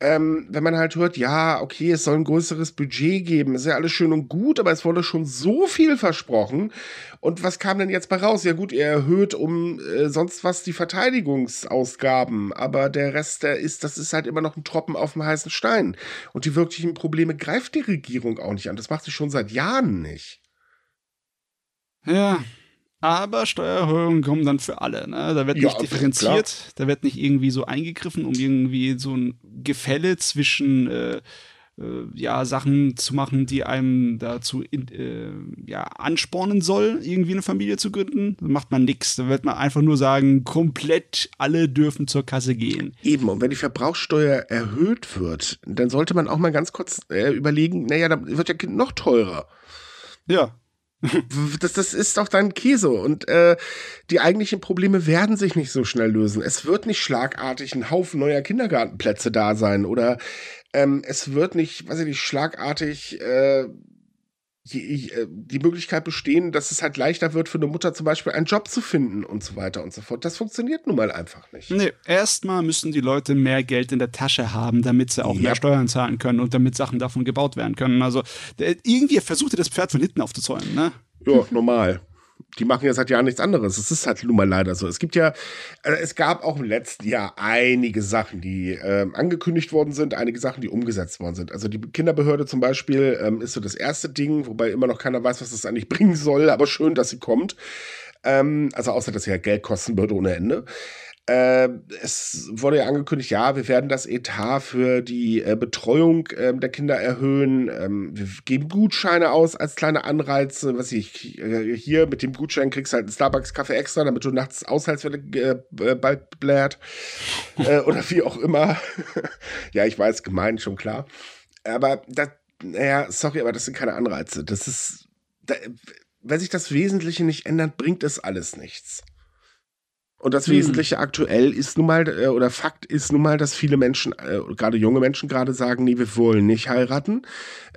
[SPEAKER 2] ähm, wenn man halt hört, ja, okay, es soll ein größeres Budget geben, ist ja alles schön und gut, aber es wurde schon so viel versprochen. Und was kam denn jetzt bei raus? Ja gut, ihr erhöht um äh, sonst was die Verteidigungsausgaben, aber der Rest, der ist, das ist halt immer noch ein Tropfen auf dem heißen Stein. Und die wirklichen Probleme greift die Regierung auch nicht an. Das macht sie schon seit Jahren nicht.
[SPEAKER 3] Ja, aber Steuererhöhungen kommen dann für alle. Ne? Da wird ja, nicht differenziert, klar. da wird nicht irgendwie so eingegriffen, um irgendwie so ein Gefälle zwischen äh, äh, ja, Sachen zu machen, die einem dazu in, äh, ja, anspornen soll, irgendwie eine Familie zu gründen. Da macht man nichts. Da wird man einfach nur sagen, komplett alle dürfen zur Kasse gehen.
[SPEAKER 2] Eben, und wenn die Verbrauchssteuer erhöht wird, dann sollte man auch mal ganz kurz äh, überlegen, naja, dann wird ja Kind noch teurer.
[SPEAKER 3] Ja,
[SPEAKER 2] das, das ist doch dann Käse. Und äh, die eigentlichen Probleme werden sich nicht so schnell lösen. Es wird nicht schlagartig ein Haufen neuer Kindergartenplätze da sein. Oder ähm, es wird nicht, weiß ich nicht, schlagartig äh, die, äh, die Möglichkeit bestehen, dass es halt leichter wird für eine Mutter zum Beispiel einen Job zu finden und so weiter und so fort. Das funktioniert nun mal einfach nicht.
[SPEAKER 3] Nee, erstmal müssen die Leute mehr Geld in der Tasche haben, damit sie auch ja. mehr Steuern zahlen können und damit Sachen davon gebaut werden können. Also irgendwie versucht ihr das Pferd von hinten aufzuzäumen, ne?
[SPEAKER 2] Ja, normal die machen ja seit Jahren nichts anderes. Es ist halt nun mal leider so. Es gibt ja, äh, es gab auch im letzten Jahr einige Sachen, die äh, angekündigt worden sind, einige Sachen, die umgesetzt worden sind. Also die Kinderbehörde zum Beispiel ähm, ist so das erste Ding, wobei immer noch keiner weiß, was das eigentlich bringen soll, aber schön, dass sie kommt. Ähm, also außer, dass sie ja Geld kosten würde ohne Ende. Äh, es wurde ja angekündigt, ja, wir werden das Etat für die äh, Betreuung äh, der Kinder erhöhen. Ähm, wir geben Gutscheine aus als kleine Anreize. Was ich äh, hier mit dem Gutschein kriegst halt einen Starbucks-Kaffee extra, damit du nachts aushältst, wenn der äh, bald blärt. Äh, oder wie auch immer. ja, ich weiß, gemein, schon klar. Aber das, naja, sorry, aber das sind keine Anreize. Das ist, da, wenn sich das Wesentliche nicht ändert, bringt es alles nichts. Und das hm. Wesentliche aktuell ist nun mal, äh, oder Fakt ist nun mal, dass viele Menschen, äh, gerade junge Menschen gerade sagen, nee, wir wollen nicht heiraten.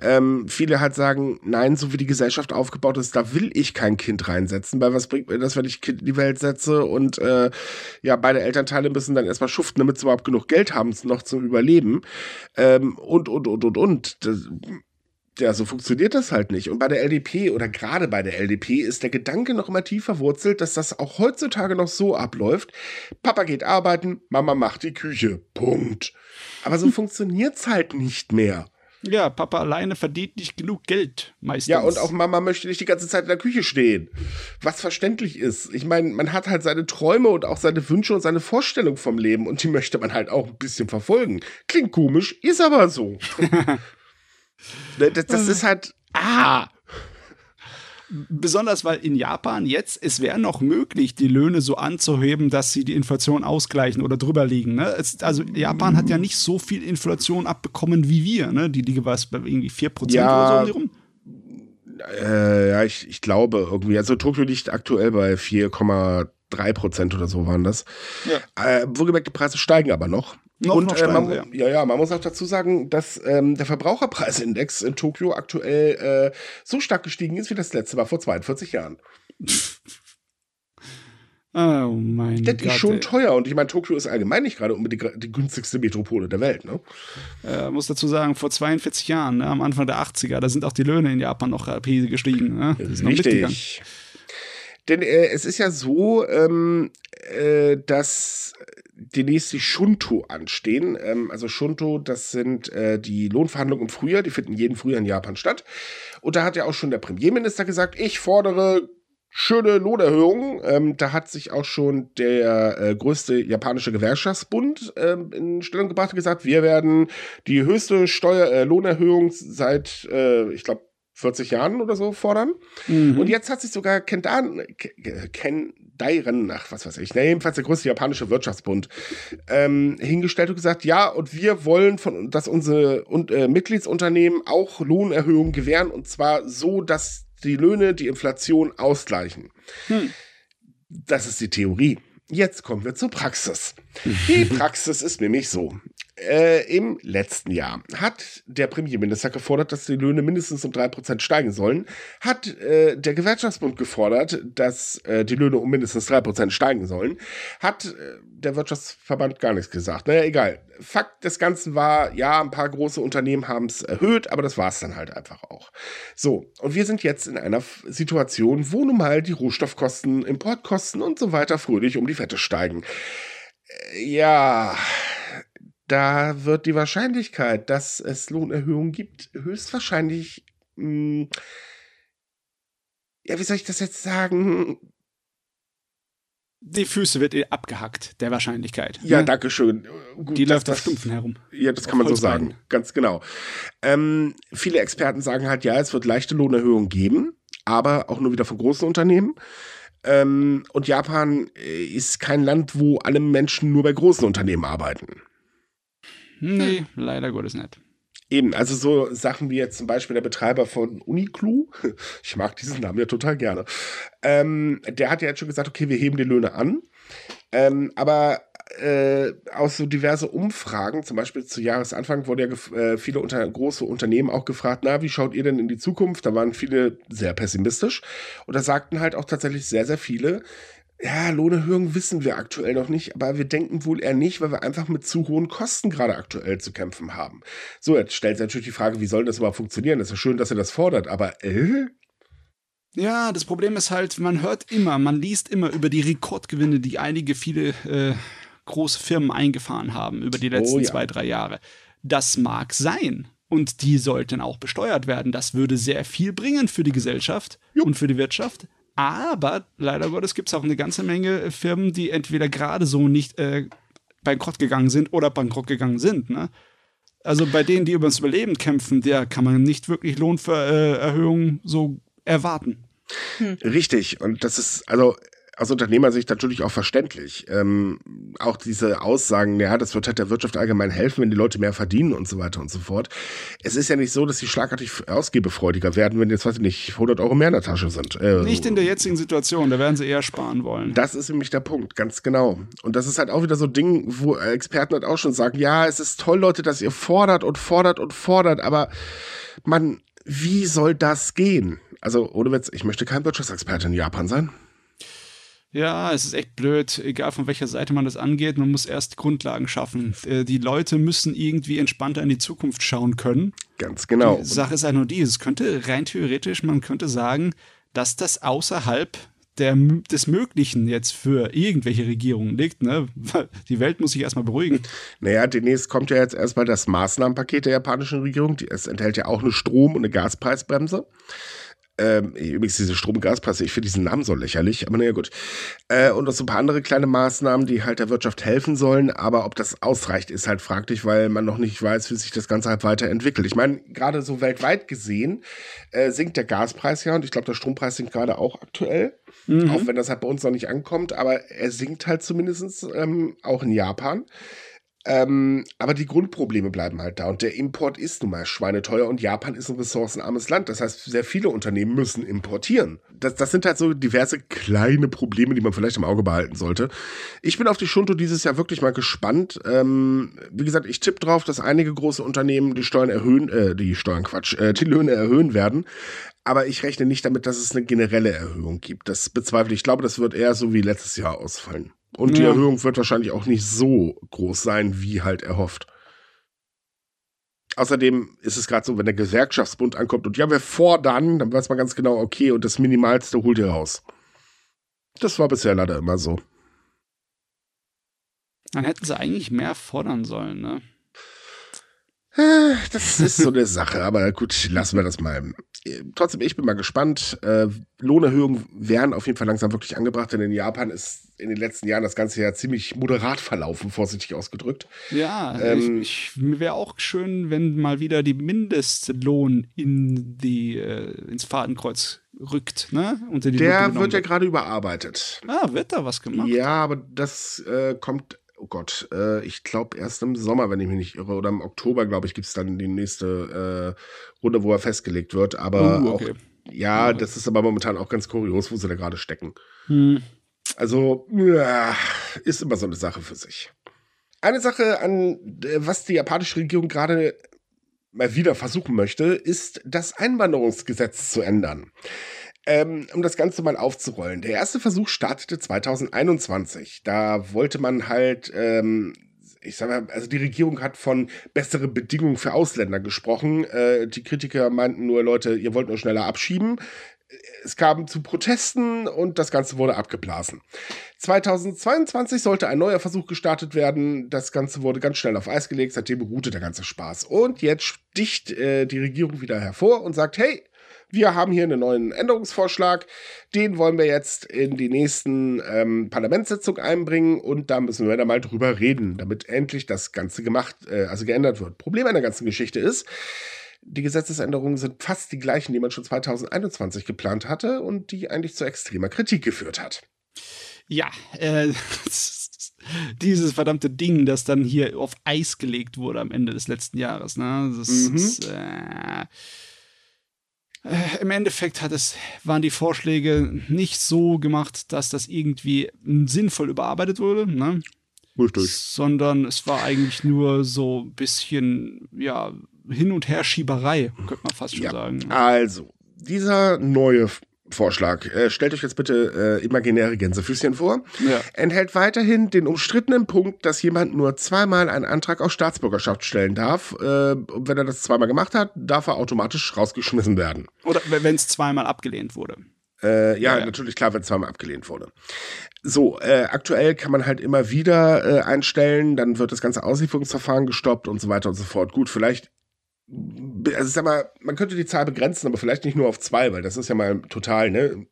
[SPEAKER 2] Ähm, viele halt sagen, nein, so wie die Gesellschaft aufgebaut ist, da will ich kein Kind reinsetzen, weil was bringt mir das, wenn ich Kind in die Welt setze und äh, ja, beide Elternteile müssen dann erstmal schuften, damit sie überhaupt genug Geld haben, noch zum Überleben. Ähm, und, und, und, und, und. Das, ja, so funktioniert das halt nicht. Und bei der LDP oder gerade bei der LDP ist der Gedanke noch immer tiefer wurzelt, dass das auch heutzutage noch so abläuft. Papa geht arbeiten, Mama macht die Küche. Punkt. Aber so funktioniert's halt nicht mehr.
[SPEAKER 3] Ja, Papa alleine verdient nicht genug Geld, meistens.
[SPEAKER 2] Ja, und auch Mama möchte nicht die ganze Zeit in der Küche stehen. Was verständlich ist. Ich meine, man hat halt seine Träume und auch seine Wünsche und seine Vorstellung vom Leben und die möchte man halt auch ein bisschen verfolgen. Klingt komisch, ist aber so. Ne, das, das ist halt, ah,
[SPEAKER 3] besonders weil in Japan jetzt, es wäre noch möglich, die Löhne so anzuheben, dass sie die Inflation ausgleichen oder drüber liegen. Ne? Es, also Japan hat ja nicht so viel Inflation abbekommen wie wir. Ne? Die liege was bei irgendwie 4% ja, oder so rum.
[SPEAKER 2] Äh, ja, ich, ich glaube irgendwie. Also Tokio liegt aktuell bei 4,3 Prozent oder so waren das. Ja. Äh, wohlgemerkt, die Preise steigen aber noch. Noch, und noch äh, man, ja. ja. ja, man muss auch dazu sagen, dass ähm, der Verbraucherpreisindex in Tokio aktuell äh, so stark gestiegen ist wie das letzte Mal vor 42 Jahren.
[SPEAKER 3] Oh mein
[SPEAKER 2] Gott. Das ist schon ey. teuer und ich meine, Tokio ist allgemein nicht gerade unbedingt die, die, günstigste Metropole der Welt, ne?
[SPEAKER 3] Äh, muss dazu sagen, vor 42 Jahren, ne, am Anfang der 80er, da sind auch die Löhne in Japan noch rapide gestiegen. Ne?
[SPEAKER 2] Richtig. Denn äh, es ist ja so, ähm, äh, dass die Shunto anstehen. Ähm, also Shunto, das sind äh, die Lohnverhandlungen im Frühjahr, die finden jeden Frühjahr in Japan statt. Und da hat ja auch schon der Premierminister gesagt, ich fordere schöne Lohnerhöhungen. Ähm, da hat sich auch schon der äh, größte japanische Gewerkschaftsbund ähm, in Stellung gebracht und gesagt, wir werden die höchste Steuer äh, Lohnerhöhung seit, äh, ich glaube, 40 Jahren oder so fordern. Mhm. Und jetzt hat sich sogar Kendan, Ken Dairen, ach, was weiß ich, ne, jedenfalls der größte japanische Wirtschaftsbund, ähm, hingestellt und gesagt, ja, und wir wollen von, dass unsere und, äh, Mitgliedsunternehmen auch Lohnerhöhungen gewähren und zwar so, dass die Löhne die Inflation ausgleichen. Hm. Das ist die Theorie. Jetzt kommen wir zur Praxis. Die Praxis ist nämlich so. Äh, Im letzten Jahr hat der Premierminister gefordert, dass die Löhne mindestens um drei Prozent steigen sollen. Hat äh, der Gewerkschaftsbund gefordert, dass äh, die Löhne um mindestens drei Prozent steigen sollen. Hat äh, der Wirtschaftsverband gar nichts gesagt. Naja, egal. Fakt des Ganzen war, ja, ein paar große Unternehmen haben es erhöht, aber das war es dann halt einfach auch. So, und wir sind jetzt in einer Situation, wo nun mal die Rohstoffkosten, Importkosten und so weiter fröhlich um die Fette steigen. Äh, ja, da wird die Wahrscheinlichkeit, dass es Lohnerhöhungen gibt, höchstwahrscheinlich, mh, hm, ja, wie soll ich das jetzt sagen?
[SPEAKER 3] Die Füße wird abgehackt, der Wahrscheinlichkeit.
[SPEAKER 2] Ja, ne? danke schön.
[SPEAKER 3] Gut, die läuft auf Stumpfen herum.
[SPEAKER 2] Ja, das kann man so sagen. Ganz genau. Ähm, viele Experten sagen halt, ja, es wird leichte Lohnerhöhungen geben, aber auch nur wieder von großen Unternehmen. Ähm, und Japan äh, ist kein Land, wo alle Menschen nur bei großen Unternehmen arbeiten.
[SPEAKER 3] Nee, hm. leider Gottes nicht.
[SPEAKER 2] Eben, also so Sachen wie jetzt zum Beispiel der Betreiber von Uniclu, ich mag diesen Namen ja total gerne, ähm, der hat ja jetzt schon gesagt, okay, wir heben die Löhne an, ähm, aber äh, aus so diverse Umfragen, zum Beispiel zu Jahresanfang, wurden ja äh, viele unter große Unternehmen auch gefragt, na, wie schaut ihr denn in die Zukunft? Da waren viele sehr pessimistisch und da sagten halt auch tatsächlich sehr, sehr viele, ja, Lohnerhöhung wissen wir aktuell noch nicht, aber wir denken wohl eher nicht, weil wir einfach mit zu hohen Kosten gerade aktuell zu kämpfen haben. So, jetzt stellt sich natürlich die Frage, wie soll das überhaupt funktionieren? Das ist ja schön, dass er das fordert, aber äh?
[SPEAKER 3] Ja, das Problem ist halt, man hört immer, man liest immer über die Rekordgewinne, die einige viele äh, große Firmen eingefahren haben über die letzten oh, ja. zwei, drei Jahre. Das mag sein. Und die sollten auch besteuert werden. Das würde sehr viel bringen für die Gesellschaft Jupp. und für die Wirtschaft. Aber leider Gottes gibt es auch eine ganze Menge äh, Firmen, die entweder gerade so nicht äh, bankrott gegangen sind oder bankrott gegangen sind. Ne? Also bei denen, die über das Überleben kämpfen, der kann man nicht wirklich Lohnerhöhungen so erwarten.
[SPEAKER 2] Hm. Richtig. Und das ist, also aus Unternehmersicht natürlich auch verständlich. Ähm, auch diese Aussagen, ja, das wird halt der Wirtschaft allgemein helfen, wenn die Leute mehr verdienen und so weiter und so fort. Es ist ja nicht so, dass sie schlagartig ausgebefreudiger werden, wenn jetzt, weiß ich nicht, 100 Euro mehr in der Tasche sind.
[SPEAKER 3] Äh, nicht in der jetzigen Situation, da werden sie eher sparen wollen.
[SPEAKER 2] Das ist nämlich der Punkt, ganz genau. Und das ist halt auch wieder so ein Ding, wo Experten halt auch schon sagen, ja, es ist toll, Leute, dass ihr fordert und fordert und fordert, aber man, wie soll das gehen? Also, ohne Witz, ich möchte kein Wirtschaftsexperte in Japan sein.
[SPEAKER 3] Ja, es ist echt blöd, egal von welcher Seite man das angeht. Man muss erst Grundlagen schaffen. Äh, die Leute müssen irgendwie entspannter in die Zukunft schauen können.
[SPEAKER 2] Ganz genau.
[SPEAKER 3] Die Sache ist halt nur die, es könnte rein theoretisch, man könnte sagen, dass das außerhalb der, des Möglichen jetzt für irgendwelche Regierungen liegt. Ne? Die Welt muss sich erstmal beruhigen.
[SPEAKER 2] Naja, demnächst kommt ja jetzt erstmal das Maßnahmenpaket der japanischen Regierung. Es enthält ja auch eine Strom- und eine Gaspreisbremse. Ähm, übrigens diese Strom-Gaspreise, ich finde diesen Namen so lächerlich, aber naja gut. Äh, und noch so ein paar andere kleine Maßnahmen, die halt der Wirtschaft helfen sollen, aber ob das ausreicht, ist halt fraglich, weil man noch nicht weiß, wie sich das Ganze halt weiterentwickelt. Ich meine, gerade so weltweit gesehen äh, sinkt der Gaspreis ja und ich glaube, der Strompreis sinkt gerade auch aktuell. Mhm. Auch wenn das halt bei uns noch nicht ankommt, aber er sinkt halt zumindest ähm, auch in Japan. Ähm, aber die Grundprobleme bleiben halt da und der Import ist nun mal schweineteuer und Japan ist ein ressourcenarmes Land. Das heißt, sehr viele Unternehmen müssen importieren. Das, das sind halt so diverse kleine Probleme, die man vielleicht im Auge behalten sollte. Ich bin auf die Shunto dieses Jahr wirklich mal gespannt. Ähm, wie gesagt, ich tippe drauf, dass einige große Unternehmen die Steuern erhöhen, äh, die Steuern Quatsch, äh, die Löhne erhöhen werden. Aber ich rechne nicht damit, dass es eine generelle Erhöhung gibt. Das bezweifle ich. Ich glaube, das wird eher so wie letztes Jahr ausfallen. Und ja. die Erhöhung wird wahrscheinlich auch nicht so groß sein, wie halt erhofft. Außerdem ist es gerade so, wenn der Gewerkschaftsbund ankommt und ja, wir fordern, dann weiß man ganz genau, okay, und das Minimalste holt ihr raus. Das war bisher leider immer so.
[SPEAKER 3] Dann hätten sie eigentlich mehr fordern sollen, ne?
[SPEAKER 2] Äh, das ist so eine Sache, aber gut, lassen wir das mal. Trotzdem, ich bin mal gespannt. Äh, Lohnerhöhungen werden auf jeden Fall langsam wirklich angebracht, denn in Japan ist in den letzten Jahren das ganze ja ziemlich moderat verlaufen, vorsichtig ausgedrückt.
[SPEAKER 3] Ja, ähm, ich, ich wäre auch schön, wenn mal wieder die Mindestlohn in die, äh, ins Fadenkreuz rückt, ne?
[SPEAKER 2] Unter die der wird ja gerade überarbeitet.
[SPEAKER 3] Ah, wird da was gemacht?
[SPEAKER 2] Ja, aber das äh, kommt oh Gott, äh, ich glaube erst im Sommer, wenn ich mich nicht irre, oder im Oktober, glaube ich, gibt es dann die nächste äh, Runde, wo er festgelegt wird. Aber uh, okay. auch, ja, mhm. das ist aber momentan auch ganz kurios, wo sie da gerade stecken. Hm. Also, ja, ist immer so eine Sache für sich. Eine Sache, an was die japanische Regierung gerade mal wieder versuchen möchte, ist das Einwanderungsgesetz zu ändern. Ähm, um das Ganze mal aufzurollen. Der erste Versuch startete 2021. Da wollte man halt, ähm, ich sag mal, also die Regierung hat von bessere Bedingungen für Ausländer gesprochen. Äh, die Kritiker meinten nur, Leute, ihr wollt nur schneller abschieben. Es kam zu Protesten und das Ganze wurde abgeblasen. 2022 sollte ein neuer Versuch gestartet werden. Das Ganze wurde ganz schnell auf Eis gelegt. Seitdem beruhte der ganze Spaß. Und jetzt sticht äh, die Regierung wieder hervor und sagt, hey, wir haben hier einen neuen Änderungsvorschlag. Den wollen wir jetzt in die nächsten ähm, Parlamentssitzung einbringen und da müssen wir dann mal drüber reden, damit endlich das Ganze gemacht, äh, also geändert wird. Problem an der ganzen Geschichte ist, die Gesetzesänderungen sind fast die gleichen, die man schon 2021 geplant hatte und die eigentlich zu extremer Kritik geführt hat.
[SPEAKER 3] Ja, äh, dieses verdammte Ding, das dann hier auf Eis gelegt wurde am Ende des letzten Jahres. Ne? Das mhm. ist, äh, im Endeffekt hat es, waren die Vorschläge nicht so gemacht, dass das irgendwie sinnvoll überarbeitet wurde, ne? Richtig. Sondern es war eigentlich nur so ein bisschen, ja, Hin- und Herschieberei, könnte man fast schon ja. sagen.
[SPEAKER 2] Also, dieser neue Vorschlag. Äh, stellt euch jetzt bitte äh, imaginäre Gänsefüßchen vor. Ja. Enthält weiterhin den umstrittenen Punkt, dass jemand nur zweimal einen Antrag auf Staatsbürgerschaft stellen darf. Äh, und wenn er das zweimal gemacht hat, darf er automatisch rausgeschmissen werden.
[SPEAKER 3] Oder wenn es zweimal abgelehnt wurde.
[SPEAKER 2] Äh, ja, ja, natürlich klar, wenn es zweimal abgelehnt wurde. So, äh, aktuell kann man halt immer wieder äh, einstellen, dann wird das ganze Auslieferungsverfahren gestoppt und so weiter und so fort. Gut, vielleicht also sag mal, man könnte die Zahl begrenzen, aber vielleicht nicht nur auf zwei, weil das ist ja mal total, ne?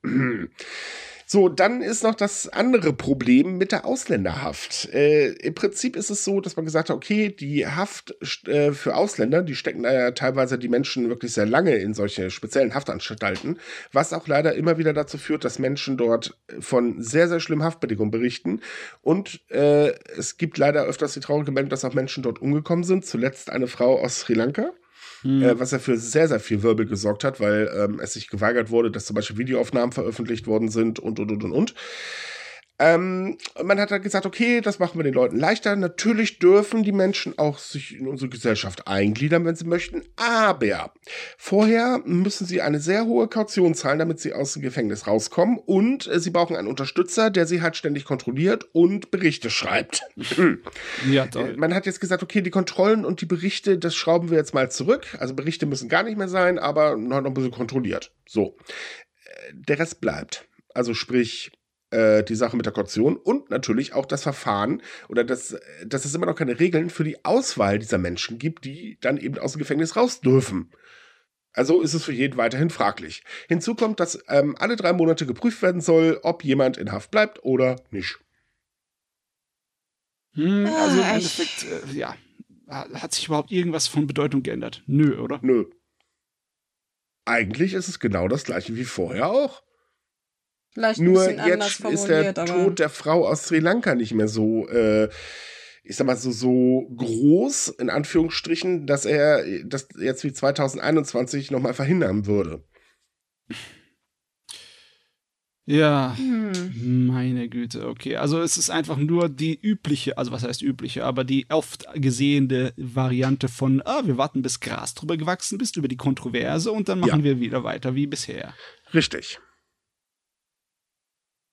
[SPEAKER 2] So, dann ist noch das andere Problem mit der Ausländerhaft. Äh, Im Prinzip ist es so, dass man gesagt hat, okay, die Haft äh, für Ausländer, die stecken ja teilweise die Menschen wirklich sehr lange in solche speziellen Haftanstalten, was auch leider immer wieder dazu führt, dass Menschen dort von sehr, sehr schlimmen Haftbedingungen berichten. Und äh, es gibt leider öfters die traurige Meldung, dass auch Menschen dort umgekommen sind. Zuletzt eine Frau aus Sri Lanka mhm. äh, was ja für sehr, sehr viel Wirbel gesorgt hat, weil ähm, es sich geweigert wurde, dass zum Beispiel Videoaufnahmen veröffentlicht worden sind und, und, und, und, und. Ähm, man hat dann gesagt, okay, das machen wir den Leuten leichter. Natürlich dürfen die Menschen auch sich in unsere Gesellschaft eingliedern, wenn sie möchten. Aber vorher müssen sie eine sehr hohe Kaution zahlen, damit sie aus dem Gefängnis rauskommen. Und äh, sie brauchen einen Unterstützer, der sie halt ständig kontrolliert und Berichte schreibt. ja, toll. Äh, man hat jetzt gesagt, okay, die Kontrollen und die Berichte, das schrauben wir jetzt mal zurück. Also Berichte müssen gar nicht mehr sein, aber noch ein bisschen kontrolliert. So. Äh, der Rest bleibt. Also sprich, äh, die Sache mit der Kaution und natürlich auch das Verfahren oder das, dass es immer noch keine Regeln für die Auswahl dieser Menschen gibt, die dann eben aus dem Gefängnis raus dürfen. Also ist es für jeden weiterhin fraglich. Hinzu kommt, dass ähm, alle drei Monate geprüft werden soll, ob jemand in Haft bleibt oder nicht.
[SPEAKER 3] Hm, also im ah, Endeffekt, äh, ja, hat sich überhaupt irgendwas von Bedeutung geändert? Nö, oder?
[SPEAKER 2] Nö. Eigentlich ist es genau das gleiche wie vorher auch. Vielleicht Nur jetzt ist der Tod der Frau aus Sri Lanka nicht mehr so, äh, ich sag mal so, so groß, in Anführungsstrichen, dass er das jetzt wie 2021 nochmal verhindern würde.
[SPEAKER 3] Ja, hm. meine Güte, okay. Also es ist einfach nur die übliche, also was heißt übliche, aber die oft gesehene Variante von, ah, wir warten bis Gras drüber gewachsen bist, über die Kontroverse und dann machen ja. wir wieder weiter wie bisher.
[SPEAKER 2] Richtig.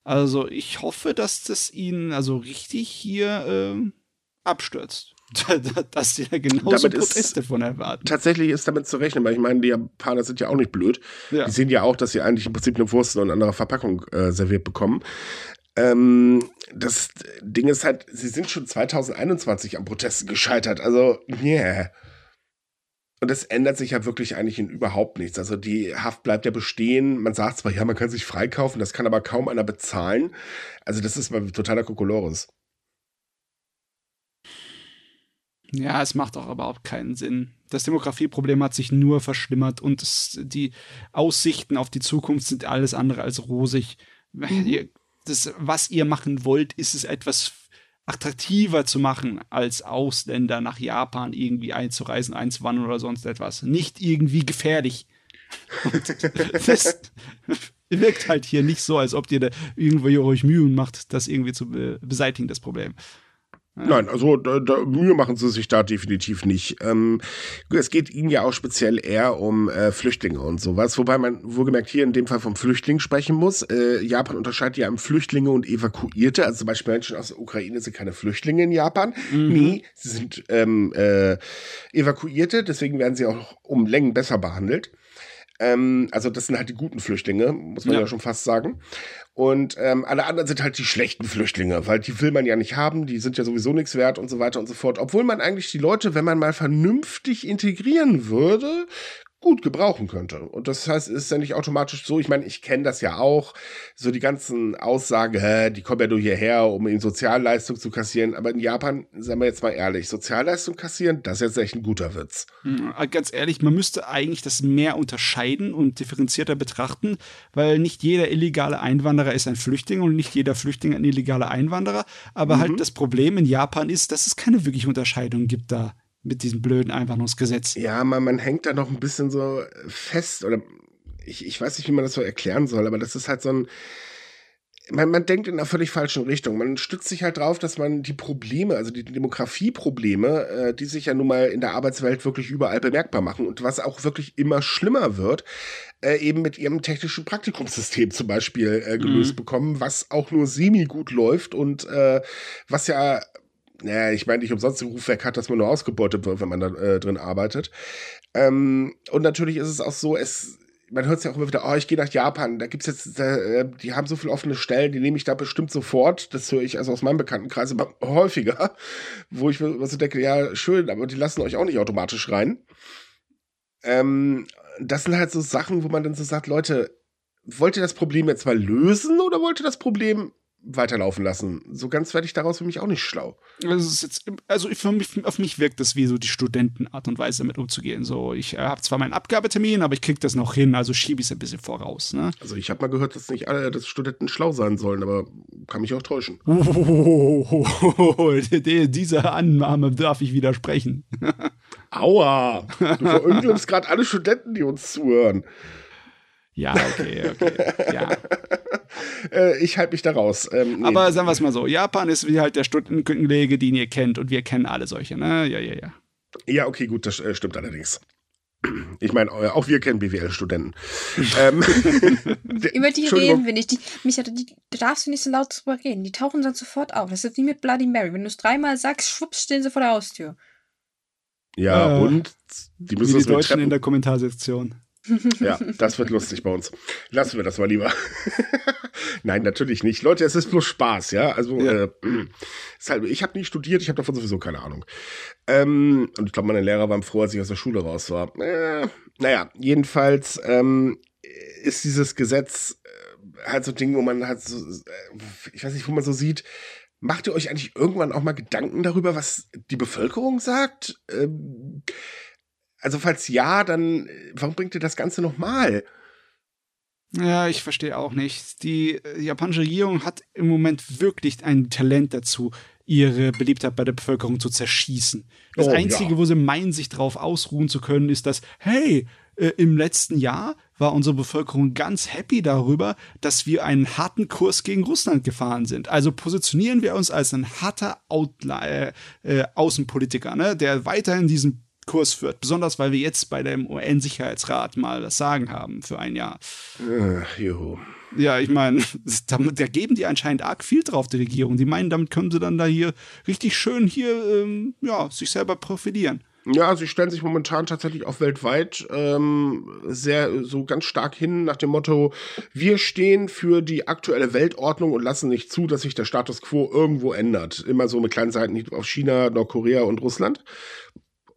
[SPEAKER 3] Also ich hoffe, dass das ihn also richtig hier äh, abstürzt. dass die da genauso damit Proteste von erwarten.
[SPEAKER 2] Tatsächlich ist damit zu rechnen, weil ich meine, die Japaner sind ja auch nicht blöd. Ja. Die sehen ja auch, dass sie eigentlich im Prinzip eine Wurst in anderer Verpackung äh, serviert bekommen. Ähm, das Ding ist halt, sie sind schon 2021 am Protesten gescheitert. Also, yeah. Und es ändert sich ja wirklich eigentlich in überhaupt nichts. Also die Haft bleibt ja bestehen. Man sagt zwar, ja, man kann sich freikaufen, das kann aber kaum einer bezahlen. Also das ist mal totaler Kokolores.
[SPEAKER 3] Ja, es macht auch überhaupt keinen Sinn. Das Demografieproblem hat sich nur verschlimmert und es, die Aussichten auf die Zukunft sind alles andere als rosig. Mhm. Das, was ihr machen wollt, ist es etwas attraktiver zu machen, als Ausländer nach Japan irgendwie einzureisen, einzuwandern oder sonst etwas. Nicht irgendwie gefährlich. Das wirkt halt hier nicht so, als ob ihr da irgendwo euch Mühen macht, das irgendwie zu beseitigen, das Problem.
[SPEAKER 2] Nein, also da, da, Mühe machen sie sich da definitiv nicht. Ähm, es geht ihnen ja auch speziell eher um äh, Flüchtlinge und sowas, wobei man wohlgemerkt hier in dem Fall vom Flüchtling sprechen muss. Äh, Japan unterscheidet ja im Flüchtlinge und Evakuierte, also zum Beispiel Menschen aus der Ukraine sind keine Flüchtlinge in Japan. Mhm. Nee, sie sind ähm, äh, Evakuierte, deswegen werden sie auch um Längen besser behandelt. Ähm, also das sind halt die guten Flüchtlinge, muss man ja, ja schon fast sagen. Und ähm, alle anderen sind halt die schlechten Flüchtlinge, weil die will man ja nicht haben, die sind ja sowieso nichts wert und so weiter und so fort. Obwohl man eigentlich die Leute, wenn man mal vernünftig integrieren würde, gut gebrauchen könnte. Und das heißt, es ist ja nicht automatisch so. Ich meine, ich kenne das ja auch. So die ganzen Aussagen, hä, die kommen ja nur hierher, um eben Sozialleistung zu kassieren. Aber in Japan, sagen wir jetzt mal ehrlich, Sozialleistung kassieren, das ist jetzt echt ein guter Witz.
[SPEAKER 3] Hm, ganz ehrlich, man müsste eigentlich das mehr unterscheiden und differenzierter betrachten, weil nicht jeder illegale Einwanderer ist ein Flüchtling und nicht jeder Flüchtling ein illegaler Einwanderer. Aber halt mhm. halt das Problem in Japan ist, dass es keine wirkliche Unterscheidung gibt da mit diesem blöden Einwanderungsgesetz.
[SPEAKER 2] Ja, man, man hängt da noch ein bisschen so fest oder ich, ich weiß nicht, wie man das so erklären soll, aber das ist halt so ein man, man denkt in einer völlig falschen Richtung. Man stützt sich halt drauf, dass man die Probleme, also die Demografieprobleme, äh, die sich ja nun mal in der Arbeitswelt wirklich überall bemerkbar machen und was auch wirklich immer schlimmer wird, äh, eben mit ihrem technischen Praktikumssystem zum Beispiel äh, gelöst mhm. bekommen, was auch nur semi gut läuft und äh, was ja naja, ich meine, nicht umsonst den Ruf weg hat, dass man nur ausgebeutet wird, wenn man da äh, drin arbeitet. Ähm, und natürlich ist es auch so, es, man hört es ja auch immer wieder, oh, ich gehe nach Japan, da gibt's jetzt, äh, die haben so viele offene Stellen, die nehme ich da bestimmt sofort. Das höre ich also aus meinem Bekanntenkreis immer häufiger, wo ich mir so denke, ja, schön, aber die lassen euch auch nicht automatisch rein. Ähm, das sind halt so Sachen, wo man dann so sagt, Leute, wollt ihr das Problem jetzt mal lösen oder wollt ihr das Problem weiterlaufen lassen. So ganz werde ich daraus für mich auch nicht schlau.
[SPEAKER 3] Also, jetzt, also für mich, auf mich wirkt das wie so die Studentenart und Weise damit umzugehen. So, ich äh, habe zwar meinen Abgabetermin, aber ich kriege das noch hin, also schiebe ich es ein bisschen voraus. Ne?
[SPEAKER 2] Also ich habe mal gehört, dass nicht alle dass Studenten schlau sein sollen, aber kann mich auch täuschen.
[SPEAKER 3] Dieser Annahme darf ich widersprechen.
[SPEAKER 2] Aua! Du verunglimpfst gerade alle Studenten, die uns zuhören.
[SPEAKER 3] Ja, okay, okay. Ja.
[SPEAKER 2] äh, ich halte mich da raus.
[SPEAKER 3] Ähm, nee. Aber sagen wir es mal so: Japan ist wie halt der Stundenkollege, den ihr kennt, und wir kennen alle solche, ne? Ja, ja, ja.
[SPEAKER 2] Ja, okay, gut, das äh, stimmt allerdings. Ich meine, äh, auch wir kennen BWL-Studenten. ähm,
[SPEAKER 1] Über die reden wir nicht. Die, Micha, die, da darfst du nicht so laut drüber reden. Die tauchen dann sofort auf. Das ist wie mit Bloody Mary. Wenn du es dreimal sagst, schwupps, stehen sie vor der Haustür.
[SPEAKER 2] Ja, äh, und
[SPEAKER 3] die müssen wie die Deutschen in der Kommentarsektion.
[SPEAKER 2] Ja, das wird lustig bei uns. Lassen wir das mal lieber. Nein, natürlich nicht. Leute, es ist bloß Spaß, ja. Also, ja. Äh, halt, ich habe nie studiert, ich habe davon sowieso keine Ahnung. Ähm, und ich glaube, meine Lehrer waren froh, als ich aus der Schule raus war. Äh, naja, jedenfalls ähm, ist dieses Gesetz äh, halt so ein Ding, wo man halt so, äh, ich weiß nicht, wo man so sieht, macht ihr euch eigentlich irgendwann auch mal Gedanken darüber, was die Bevölkerung sagt? Ähm, also falls ja, dann äh, warum bringt ihr das Ganze nochmal?
[SPEAKER 3] Ja, ich verstehe auch nicht. Die äh, japanische Regierung hat im Moment wirklich ein Talent dazu, ihre Beliebtheit bei der Bevölkerung zu zerschießen. Das oh, Einzige, ja. wo sie meinen, sich darauf ausruhen zu können, ist, dass, hey, äh, im letzten Jahr war unsere Bevölkerung ganz happy darüber, dass wir einen harten Kurs gegen Russland gefahren sind. Also positionieren wir uns als ein harter Outla äh, äh, Außenpolitiker, ne, der weiterhin diesen Kurs führt. Besonders, weil wir jetzt bei dem UN-Sicherheitsrat mal das Sagen haben für ein Jahr.
[SPEAKER 2] Äh, juhu.
[SPEAKER 3] Ja, ich meine, da, da, geben die anscheinend arg viel drauf, die Regierung. Die meinen, damit können sie dann da hier richtig schön hier, ähm, ja, sich selber profilieren.
[SPEAKER 2] Ja, sie stellen sich momentan tatsächlich auch weltweit ähm, sehr so ganz stark hin nach dem Motto, wir stehen für die aktuelle Weltordnung und lassen nicht zu, dass sich der Status quo irgendwo ändert. Immer so mit kleinen Seiten auf China, Nordkorea und Russland.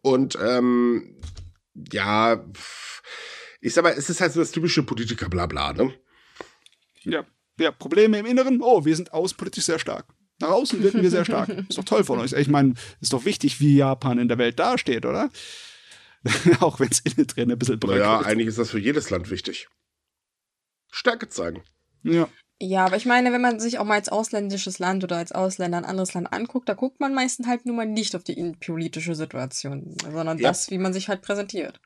[SPEAKER 2] Und ähm, ja, ich sag mal, es ist halt so das typische Politiker-Blabla, ne?
[SPEAKER 3] Ja. Ja, Probleme im Inneren, oh, wir sind außenpolitisch sehr stark. Nach außen wirken wir sehr stark. Ist doch toll von euch. Ich meine, ist doch wichtig, wie Japan in der Welt dasteht, oder? Auch wenn es innen drin ein bisschen
[SPEAKER 2] bröckelt. Ja, eigentlich ist das für jedes Land wichtig. Stärke zeigen.
[SPEAKER 3] Ja.
[SPEAKER 1] Ja, aber ich meine, wenn man sich auch mal als ausländisches Land oder als Ausländer ein anderes Land anguckt, da guckt man meistens halt nur mal nicht auf die politische Situation, sondern ja. das, wie man sich halt präsentiert.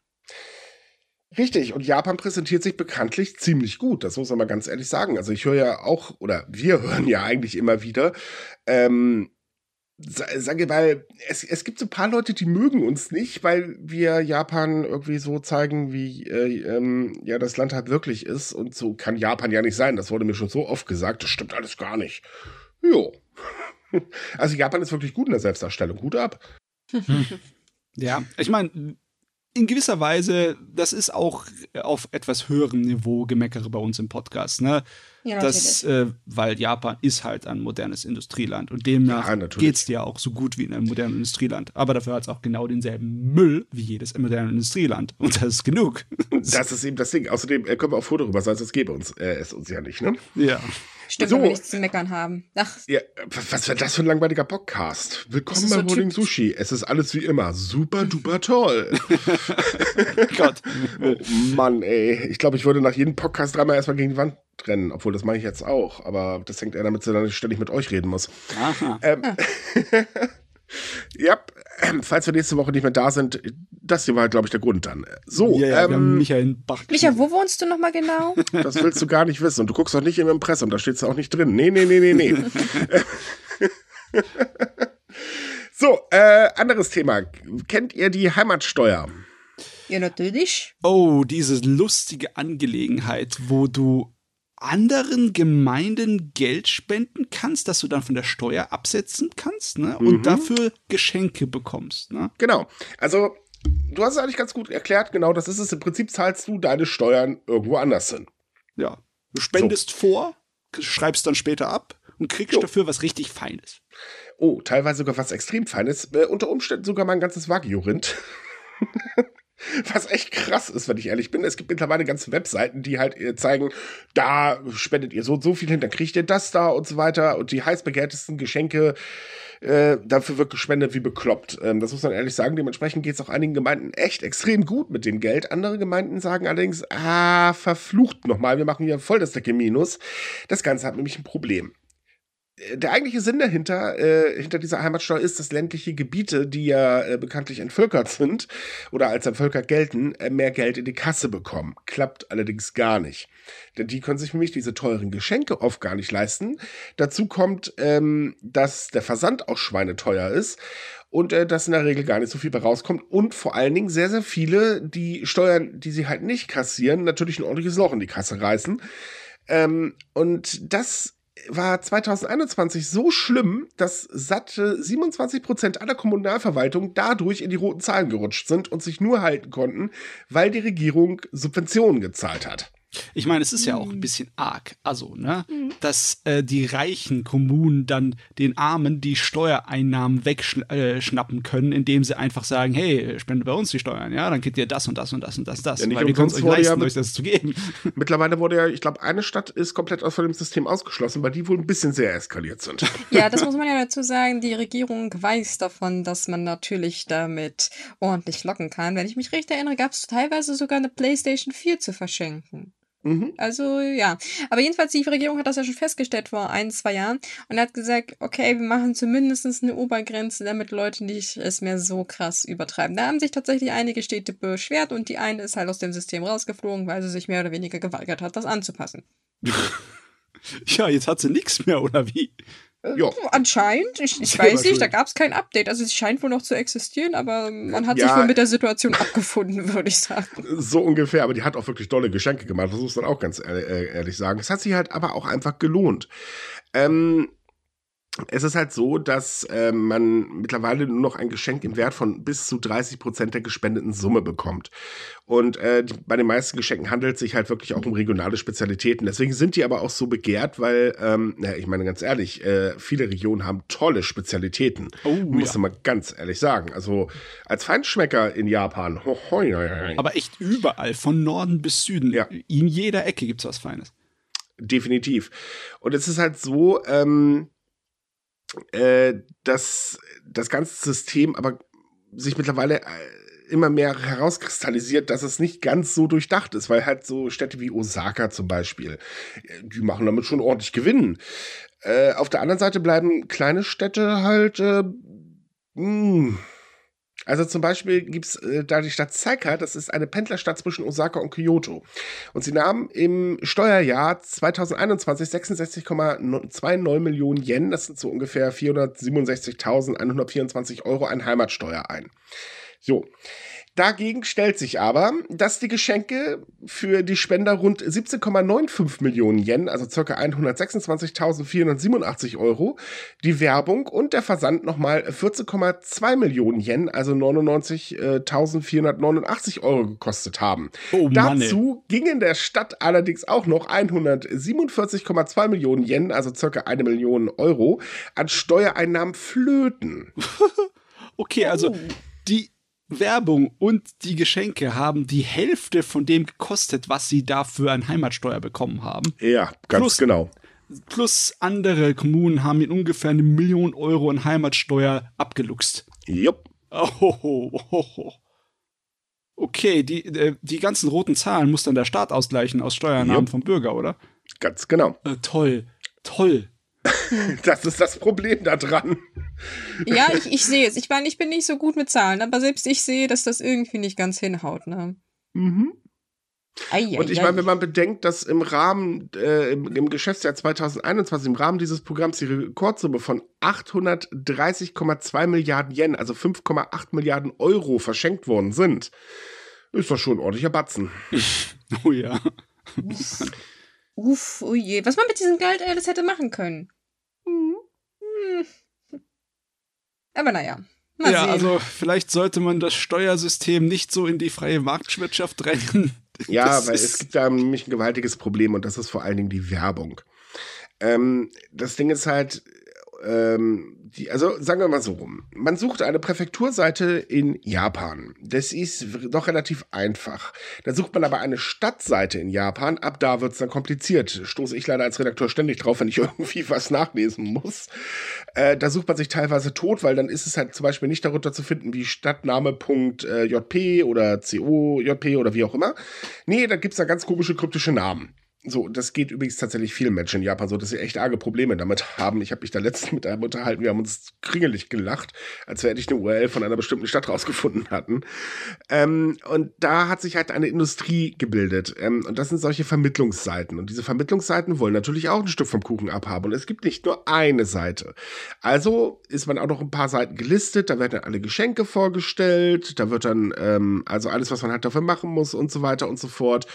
[SPEAKER 2] Richtig, und Japan präsentiert sich bekanntlich ziemlich gut, das muss man mal ganz ehrlich sagen. Also ich höre ja auch, oder wir hören ja eigentlich immer wieder, ähm, sage, weil es, es gibt so ein paar Leute, die mögen uns nicht, weil wir Japan irgendwie so zeigen, wie äh, ähm, ja das Land halt wirklich ist. Und so kann Japan ja nicht sein. Das wurde mir schon so oft gesagt. Das stimmt alles gar nicht. Jo. Also Japan ist wirklich gut in der Selbstdarstellung. Gut ab.
[SPEAKER 3] Ja, ich meine, in gewisser Weise, das ist auch auf etwas höherem Niveau Gemeckere bei uns im Podcast, ne? Ja, das, äh, weil Japan ist halt ein modernes Industrieland und demnach ja, geht es dir auch so gut wie in einem modernen Industrieland. Aber dafür hat es auch genau denselben Müll wie jedes moderne Industrieland. Und das ist genug.
[SPEAKER 2] Das ist eben das Ding. Außerdem äh, können wir auch froh darüber sein, es gäbe uns, äh, es uns ja nicht, ne?
[SPEAKER 3] Ja.
[SPEAKER 1] Stimmt, so. wenn wir nichts zu meckern haben. Ach.
[SPEAKER 2] Ja, was wäre das für ein langweiliger Podcast? Willkommen bei Morning so Sushi. Es ist alles wie immer. Super duper toll. Gott. Oh Mann, ey. Ich glaube, ich würde nach jedem Podcast dreimal erstmal gegen die Wand rennen. Obwohl, das mache ich jetzt auch. Aber das hängt eher damit, dass ich ständig mit euch reden muss. Aha. Ähm, ja, ähm, falls wir nächste Woche nicht mehr da sind, das hier war, glaube ich, der Grund dann. So,
[SPEAKER 3] ja, ja, ähm, Michael Bach.
[SPEAKER 1] Micha, wo wohnst du nochmal genau?
[SPEAKER 2] Das willst du gar nicht wissen. Und du guckst auch nicht im Impressum, da steht es auch nicht drin. Nee, nee, nee, nee, nee. so, äh, anderes Thema. Kennt ihr die Heimatsteuer?
[SPEAKER 1] Ja, natürlich.
[SPEAKER 3] Oh, diese lustige Angelegenheit, wo du anderen Gemeinden Geld spenden kannst, dass du dann von der Steuer absetzen kannst ne? und mhm. dafür Geschenke bekommst. Ne?
[SPEAKER 2] Genau. Also, du hast es eigentlich ganz gut erklärt. Genau, das ist es. Im Prinzip zahlst du deine Steuern irgendwo anders hin.
[SPEAKER 3] Ja. Du spendest so. vor, schreibst dann später ab und kriegst jo. dafür was richtig Feines.
[SPEAKER 2] Oh, teilweise sogar was extrem Feines. Äh, unter Umständen sogar mein ganzes Wagyu-Rind. Was echt krass ist, wenn ich ehrlich bin. Es gibt mittlerweile ganze Webseiten, die halt äh, zeigen, da spendet ihr so und so viel hin, dann kriegt ihr das da und so weiter. Und die heiß begehrtesten Geschenke, äh, dafür wird gespendet wie bekloppt. Ähm, das muss man ehrlich sagen. Dementsprechend geht es auch einigen Gemeinden echt extrem gut mit dem Geld. Andere Gemeinden sagen allerdings, ah, verflucht nochmal, wir machen hier voll das dicke Minus. Das Ganze hat nämlich ein Problem der eigentliche Sinn dahinter, äh, hinter dieser Heimatsteuer ist, dass ländliche Gebiete, die ja äh, bekanntlich entvölkert sind oder als entvölkert gelten, äh, mehr Geld in die Kasse bekommen. Klappt allerdings gar nicht. Denn die können sich nämlich diese teuren Geschenke oft gar nicht leisten. Dazu kommt, ähm, dass der Versand auch schweineteuer ist und äh, dass in der Regel gar nicht so viel bei rauskommt und vor allen Dingen sehr, sehr viele, die Steuern, die sie halt nicht kassieren, natürlich ein ordentliches Loch in die Kasse reißen. Ähm, und das war 2021 so schlimm, dass satte 27 Prozent aller Kommunalverwaltungen dadurch in die roten Zahlen gerutscht sind und sich nur halten konnten, weil die Regierung Subventionen gezahlt hat.
[SPEAKER 3] Ich meine, es ist ja auch ein mhm. bisschen arg, also, ne, mhm. dass äh, die reichen Kommunen dann den Armen die Steuereinnahmen wegschnappen äh, können, indem sie einfach sagen, hey, spende bei uns die Steuern, ja, dann geht ihr das und das und das und das, das,
[SPEAKER 2] ja, weil wir können es euch leisten, ja euch das zu geben. Mittlerweile wurde ja, ich glaube, eine Stadt ist komplett aus dem System ausgeschlossen, weil die wohl ein bisschen sehr eskaliert sind.
[SPEAKER 1] Ja, das muss man ja dazu sagen, die Regierung weiß davon, dass man natürlich damit ordentlich locken kann. Wenn ich mich recht erinnere, gab es teilweise sogar eine PlayStation 4 zu verschenken. Mhm. Also ja. Aber jedenfalls, die Regierung hat das ja schon festgestellt vor ein, zwei Jahren und hat gesagt, okay, wir machen zumindest eine Obergrenze, damit Leute nicht es mehr so krass übertreiben. Da haben sich tatsächlich einige Städte beschwert und die eine ist halt aus dem System rausgeflogen, weil sie sich mehr oder weniger geweigert hat, das anzupassen.
[SPEAKER 3] ja, jetzt hat sie nichts mehr, oder wie?
[SPEAKER 1] Ja. Anscheinend. Ich, ich weiß nicht, da gab es kein Update. Also es scheint wohl noch zu existieren, aber man hat ja, sich wohl mit der Situation abgefunden, würde ich sagen.
[SPEAKER 2] So ungefähr, aber die hat auch wirklich tolle Geschenke gemacht, das muss man auch ganz ehrlich sagen. Es hat sich halt aber auch einfach gelohnt. Ähm, es ist halt so, dass äh, man mittlerweile nur noch ein Geschenk im Wert von bis zu 30 Prozent der gespendeten Summe bekommt. Und äh, die, bei den meisten Geschenken handelt es sich halt wirklich auch um regionale Spezialitäten. Deswegen sind die aber auch so begehrt, weil, ähm, na, ich meine ganz ehrlich, äh, viele Regionen haben tolle Spezialitäten. Oh, muss ja. man ganz ehrlich sagen. Also als Feinschmecker in Japan. Ho, ho,
[SPEAKER 3] ho, aber echt überall, von Norden bis Süden. Ja. In jeder Ecke gibt es was Feines.
[SPEAKER 2] Definitiv. Und es ist halt so, ähm, äh, dass das ganze System aber sich mittlerweile äh, immer mehr herauskristallisiert, dass es nicht ganz so durchdacht ist, weil halt so Städte wie Osaka zum Beispiel, äh, die machen damit schon ordentlich Gewinn. Äh, auf der anderen Seite bleiben kleine Städte halt äh, mh, hm, also zum Beispiel gibt es äh, da die Stadt Saika, das ist eine Pendlerstadt zwischen Osaka und Kyoto. Und sie nahm im Steuerjahr 2021 66,29 Millionen Yen, das sind so ungefähr 467.124 Euro an Heimatsteuer ein. So. Dagegen stellt sich aber, dass die Geschenke für die Spender rund 17,95 Millionen Yen, also ca. 126.487 Euro, die Werbung und der Versand nochmal 14,2 Millionen Yen, also 99.489 Euro gekostet haben. Oh, Dazu gingen der Stadt allerdings auch noch 147,2 Millionen Yen, also ca. eine Million Euro, an Steuereinnahmen flöten.
[SPEAKER 3] okay, also oh. Werbung und die Geschenke haben die Hälfte von dem gekostet, was sie dafür an Heimatsteuer bekommen haben.
[SPEAKER 2] Ja, ganz plus, genau.
[SPEAKER 3] Plus andere Kommunen haben in ungefähr eine Million Euro an Heimatsteuer abgeluchst.
[SPEAKER 2] Jupp.
[SPEAKER 3] Oh, oh, oh, okay, die, äh, die ganzen roten Zahlen muss dann der Staat ausgleichen aus Steuernahmen vom Bürger, oder?
[SPEAKER 2] Ganz genau.
[SPEAKER 3] Äh, toll, toll.
[SPEAKER 2] das ist das Problem da dran.
[SPEAKER 1] Ja, ich, ich sehe es. Ich meine, ich bin nicht so gut mit Zahlen, aber selbst ich sehe, dass das irgendwie nicht ganz hinhaut. Ne? Mhm.
[SPEAKER 2] Ei, und ich meine, wenn man bedenkt, dass im Rahmen, äh, im, im, Geschäftsjahr 2021, im Rahmen dieses Programms die Rekordsumme von 830,2 Milliarden Yen, also 5,8 Milliarden Euro verschenkt worden sind, ist das schon ein ordentlicher Batzen.
[SPEAKER 3] oh ja.
[SPEAKER 1] Uff, oh je. Was man mit diesem Geld alles hätte machen können. Hm. Aber naja.
[SPEAKER 3] Mal ja, sehen. also vielleicht sollte man das Steuersystem nicht so in die freie Marktwirtschaft drängen.
[SPEAKER 2] Ja, das weil es gibt da nämlich ein gewaltiges Problem und das ist vor allen Dingen die Werbung. Ähm, das Ding ist halt, ähm, die, also sagen wir mal so rum. Man sucht eine Präfekturseite in Japan. Das ist doch relativ einfach. Da sucht man aber eine Stadtseite in Japan. Ab da wird es dann kompliziert. Stoße ich leider als Redakteur ständig drauf, wenn ich irgendwie was nachlesen muss. Äh, da sucht man sich teilweise tot, weil dann ist es halt zum Beispiel nicht darunter zu finden wie Stadtname.jp oder COJP oder wie auch immer. Nee, da gibt's da ganz komische kryptische Namen. So, das geht übrigens tatsächlich vielen Menschen in Japan so, dass sie echt arge Probleme damit haben. Ich habe mich da letztens mit einem unterhalten, wir haben uns kringelig gelacht, als wir endlich eine URL von einer bestimmten Stadt rausgefunden hatten. Ähm, und da hat sich halt eine Industrie gebildet. Ähm, und das sind solche Vermittlungsseiten. Und diese Vermittlungsseiten wollen natürlich auch ein Stück vom Kuchen abhaben. Und es gibt nicht nur eine Seite. Also ist man auch noch ein paar Seiten gelistet, da werden dann alle Geschenke vorgestellt, da wird dann ähm, also alles, was man halt dafür machen muss und so weiter und so fort.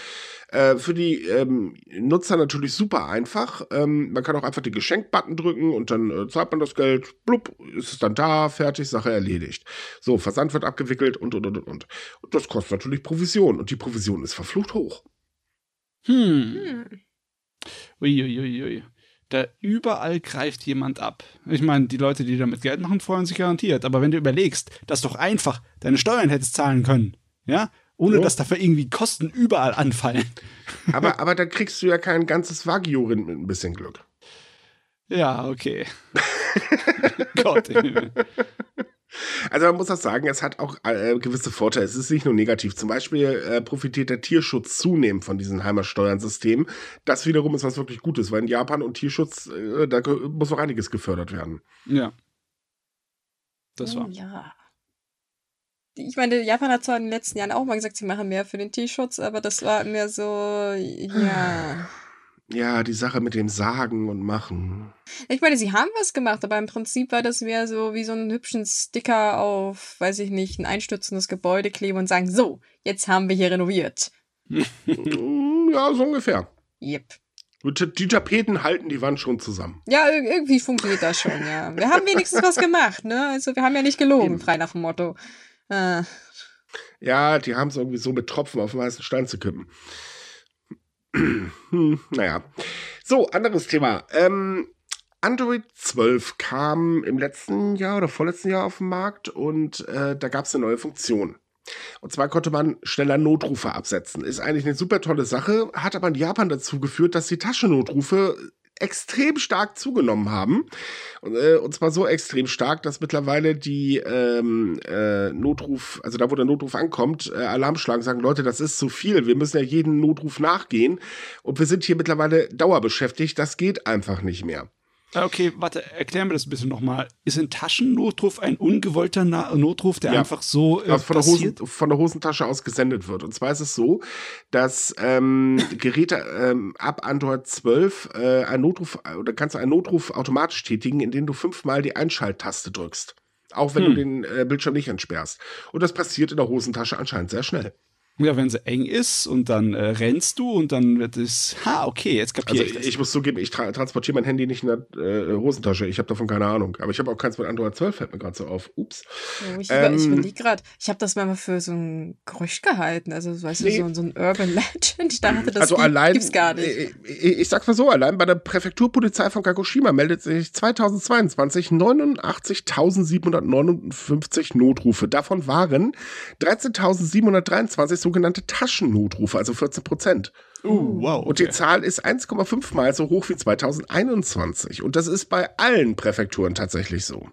[SPEAKER 2] Äh, für die ähm, Nutzer natürlich super einfach. Ähm, man kann auch einfach den Geschenkbutton drücken und dann äh, zahlt man das Geld, blub, ist es dann da, fertig, Sache erledigt. So, Versand wird abgewickelt und, und, und, und. Und das kostet natürlich Provision und die Provision ist verflucht hoch.
[SPEAKER 3] Hm. hm. Uiuiui. Ui, ui da überall greift jemand ab. Ich meine, die Leute, die damit Geld machen, freuen sich garantiert. Aber wenn du überlegst, dass doch einfach deine Steuern hättest zahlen können, ja, ohne so. dass dafür irgendwie Kosten überall anfallen.
[SPEAKER 2] Aber, aber da kriegst du ja kein ganzes Wagyu-Rind mit ein bisschen Glück.
[SPEAKER 3] Ja, okay. Gott.
[SPEAKER 2] Also man muss auch sagen, es hat auch äh, gewisse Vorteile. Es ist nicht nur negativ. Zum Beispiel äh, profitiert der Tierschutz zunehmend von diesen Heimatsteuersystemen. Das wiederum ist was wirklich Gutes, weil in Japan und Tierschutz, äh, da muss noch einiges gefördert werden.
[SPEAKER 3] Ja.
[SPEAKER 1] Das war. Oh, ja. Ich meine, Japan hat zwar in den letzten Jahren auch mal gesagt, sie machen mehr für den Tierschutz, aber das war mir so, ja.
[SPEAKER 2] Ja, die Sache mit dem Sagen und Machen.
[SPEAKER 1] Ich meine, sie haben was gemacht, aber im Prinzip war das mehr so wie so einen hübschen Sticker auf, weiß ich nicht, ein einstürzendes Gebäude kleben und sagen, so, jetzt haben wir hier renoviert.
[SPEAKER 2] ja, so ungefähr.
[SPEAKER 1] Yep.
[SPEAKER 2] Die Tapeten halten die Wand schon zusammen.
[SPEAKER 1] Ja, irgendwie funktioniert das schon, ja. Wir haben wenigstens was gemacht, ne? Also wir haben ja nicht gelogen, frei nach dem Motto. Äh.
[SPEAKER 2] Ja, die haben es irgendwie so mit Tropfen auf den weißen Stein zu kippen. hm, naja. So, anderes Thema. Ähm, Android 12 kam im letzten Jahr oder vorletzten Jahr auf den Markt und äh, da gab es eine neue Funktion. Und zwar konnte man schneller Notrufe absetzen. Ist eigentlich eine super tolle Sache, hat aber in Japan dazu geführt, dass die Taschennotrufe extrem stark zugenommen haben. Und, äh, und zwar so extrem stark, dass mittlerweile die ähm, äh, Notruf, also da wo der Notruf ankommt, äh, Alarm schlagen, sagen, Leute, das ist zu viel, wir müssen ja jeden Notruf nachgehen. Und wir sind hier mittlerweile dauerbeschäftigt, das geht einfach nicht mehr.
[SPEAKER 3] Ah, okay, warte, erklär mir das ein bisschen nochmal. Ist ein Taschennotruf ein ungewollter Na Notruf, der ja. einfach so
[SPEAKER 2] äh, von, der Hosen, von der Hosentasche aus gesendet wird? Und zwar ist es so, dass ähm, Geräte ähm, ab Android 12 äh, einen Notruf oder kannst du einen Notruf automatisch tätigen, indem du fünfmal die Einschalttaste drückst. Auch wenn hm. du den äh, Bildschirm nicht entsperrst. Und das passiert in der Hosentasche anscheinend sehr schnell.
[SPEAKER 3] Ja, wenn sie eng ist und dann äh, rennst du und dann wird es, ha, okay, jetzt kapiere
[SPEAKER 2] also ich, ich, ich muss zugeben, ich tra transportiere mein Handy nicht in der äh, Hosentasche. Ich habe davon keine Ahnung. Aber ich habe auch keins mit Android 12, fällt mir gerade so auf. Ups.
[SPEAKER 1] Oh, ich, ähm, ich überlege gerade, ich habe das mal für so ein Gerücht gehalten. Also, weißt nee. du, so, so, ein Urban Legend. Ich dachte, das
[SPEAKER 2] also gibt, allein, gibt's gar nicht. Ich, ich, ich sag's mal so, allein bei der Präfekturpolizei von Kagoshima meldet sich 2022 89.759 Notrufe. Davon waren 13.723 sogenannte Taschen Notrufe, also 14 Prozent.
[SPEAKER 3] Uh, wow.
[SPEAKER 2] Okay. Und die Zahl ist 1,5 mal so hoch wie 2021. Und das ist bei allen Präfekturen tatsächlich so.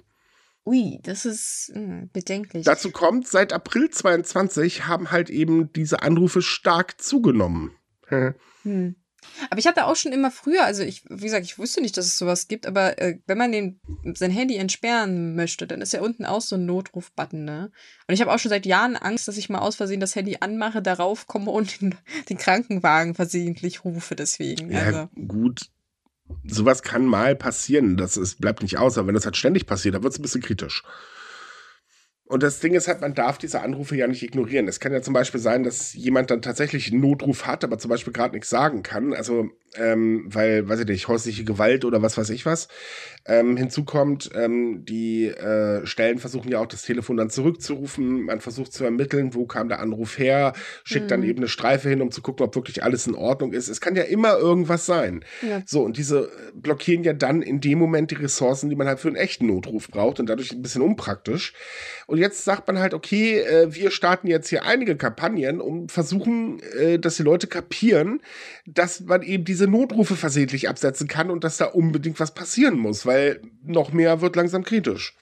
[SPEAKER 1] Ui, das ist mh, hm, bedenklich.
[SPEAKER 2] Dazu kommt, seit April 22 haben halt eben diese Anrufe stark zugenommen.
[SPEAKER 1] hm. Aber ich hatte auch schon immer früher, also ich, wie gesagt, ich wusste nicht, dass es sowas gibt, aber äh, wenn man den, sein Handy entsperren möchte, dann ist ja unten auch so ein Notruf-Button, ne? Und ich habe auch schon seit Jahren Angst, dass ich mal aus Versehen das Handy anmache, darauf komme und den, den Krankenwagen versehentlich rufe, deswegen.
[SPEAKER 2] Ja,
[SPEAKER 1] also.
[SPEAKER 2] gut. Sowas kann mal passieren. Das ist, bleibt nicht aus, aber wenn das halt ständig passiert, dann wird es ein bisschen kritisch. Und das Ding ist halt, man darf diese Anrufe ja nicht ignorieren. Es kann ja zum Beispiel sein, dass jemand dann tatsächlich einen Notruf hat, aber zum Beispiel gerade nichts sagen kann. Also, ähm, weil, weiß ich nicht, häusliche Gewalt oder was weiß ich was. Ähm, hinzu kommt, ähm, die äh, Stellen versuchen ja auch das Telefon dann zurückzurufen. Man versucht zu ermitteln, wo kam der Anruf her, schickt mhm. dann eben eine Streife hin, um zu gucken, ob wirklich alles in Ordnung ist. Es kann ja immer irgendwas sein. Ja. So, und diese blockieren ja dann in dem Moment die Ressourcen, die man halt für einen echten Notruf braucht und dadurch ein bisschen unpraktisch. Und jetzt sagt man halt, okay, äh, wir starten jetzt hier einige Kampagnen, um versuchen, äh, dass die Leute kapieren, dass man eben diese Notrufe versehentlich absetzen kann und dass da unbedingt was passieren muss, weil noch mehr wird langsam kritisch.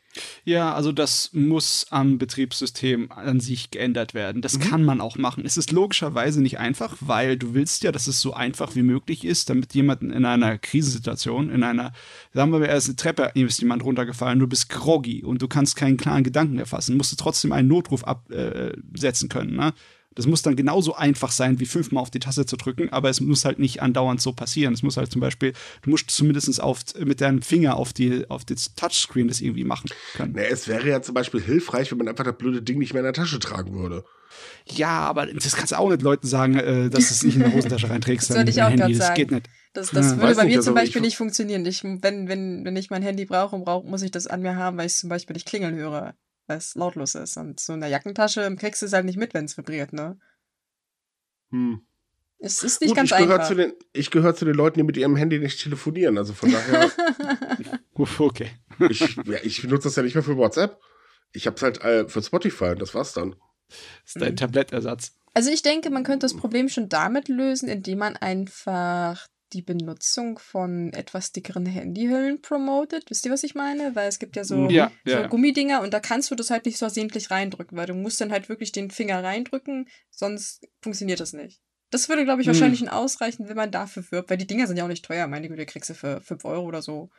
[SPEAKER 3] Ja, also das muss am Betriebssystem an sich geändert werden. Das mhm. kann man auch machen. Es ist logischerweise nicht einfach, weil du willst ja, dass es so einfach wie möglich ist, damit jemand in einer Krisensituation, in einer, sagen wir mal, er ist eine Treppe, ist jemand runtergefallen, du bist groggy und du kannst keinen klaren Gedanken erfassen, musst du trotzdem einen Notruf absetzen äh, können. Ne? Das muss dann genauso einfach sein, wie fünfmal auf die Taste zu drücken, aber es muss halt nicht andauernd so passieren. Es muss halt zum Beispiel, du musst zumindest auf, mit deinem Finger auf, die, auf das Touchscreen das irgendwie machen können.
[SPEAKER 2] Nee, es wäre ja zum Beispiel hilfreich, wenn man einfach das blöde Ding nicht mehr in der Tasche tragen würde.
[SPEAKER 3] Ja, aber das kannst du auch nicht Leuten sagen, äh, dass du es nicht in der Hosentasche reinträgst.
[SPEAKER 1] das sollte ich auch gerade sagen.
[SPEAKER 3] Das geht nicht.
[SPEAKER 1] Das, das ja, würde bei nicht, mir also zum Beispiel nicht funktionieren. Ich, wenn, wenn, wenn ich mein Handy brauche, brauch, muss ich das an mir haben, weil ich zum Beispiel nicht klingeln höre, weil es lautlos ist. Und so in der Jackentasche kriegst du es halt nicht mit, wenn es vibriert, ne?
[SPEAKER 2] Hm.
[SPEAKER 1] Es ist nicht Gut, ganz ich einfach.
[SPEAKER 2] Zu den, ich gehöre zu den Leuten, die mit ihrem Handy nicht telefonieren. Also von daher.
[SPEAKER 3] okay.
[SPEAKER 2] ich, ja, ich benutze das ja nicht mehr für WhatsApp. Ich habe es halt äh, für Spotify und das war's dann.
[SPEAKER 3] Das ist dein mhm. Tablettersatz.
[SPEAKER 1] Also ich denke, man könnte das Problem schon damit lösen, indem man einfach die Benutzung von etwas dickeren Handyhüllen promotet. Wisst ihr, was ich meine? Weil es gibt ja so,
[SPEAKER 3] ja,
[SPEAKER 1] so
[SPEAKER 3] ja.
[SPEAKER 1] Gummidinger und da kannst du das halt nicht so versehentlich reindrücken, weil du musst dann halt wirklich den Finger reindrücken, sonst funktioniert das nicht. Das würde, glaube ich, hm. wahrscheinlich hm. ausreichen, wenn man dafür wirbt, weil die Dinger sind ja auch nicht teuer. Meine Güte, kriegst du für 5 Euro oder so.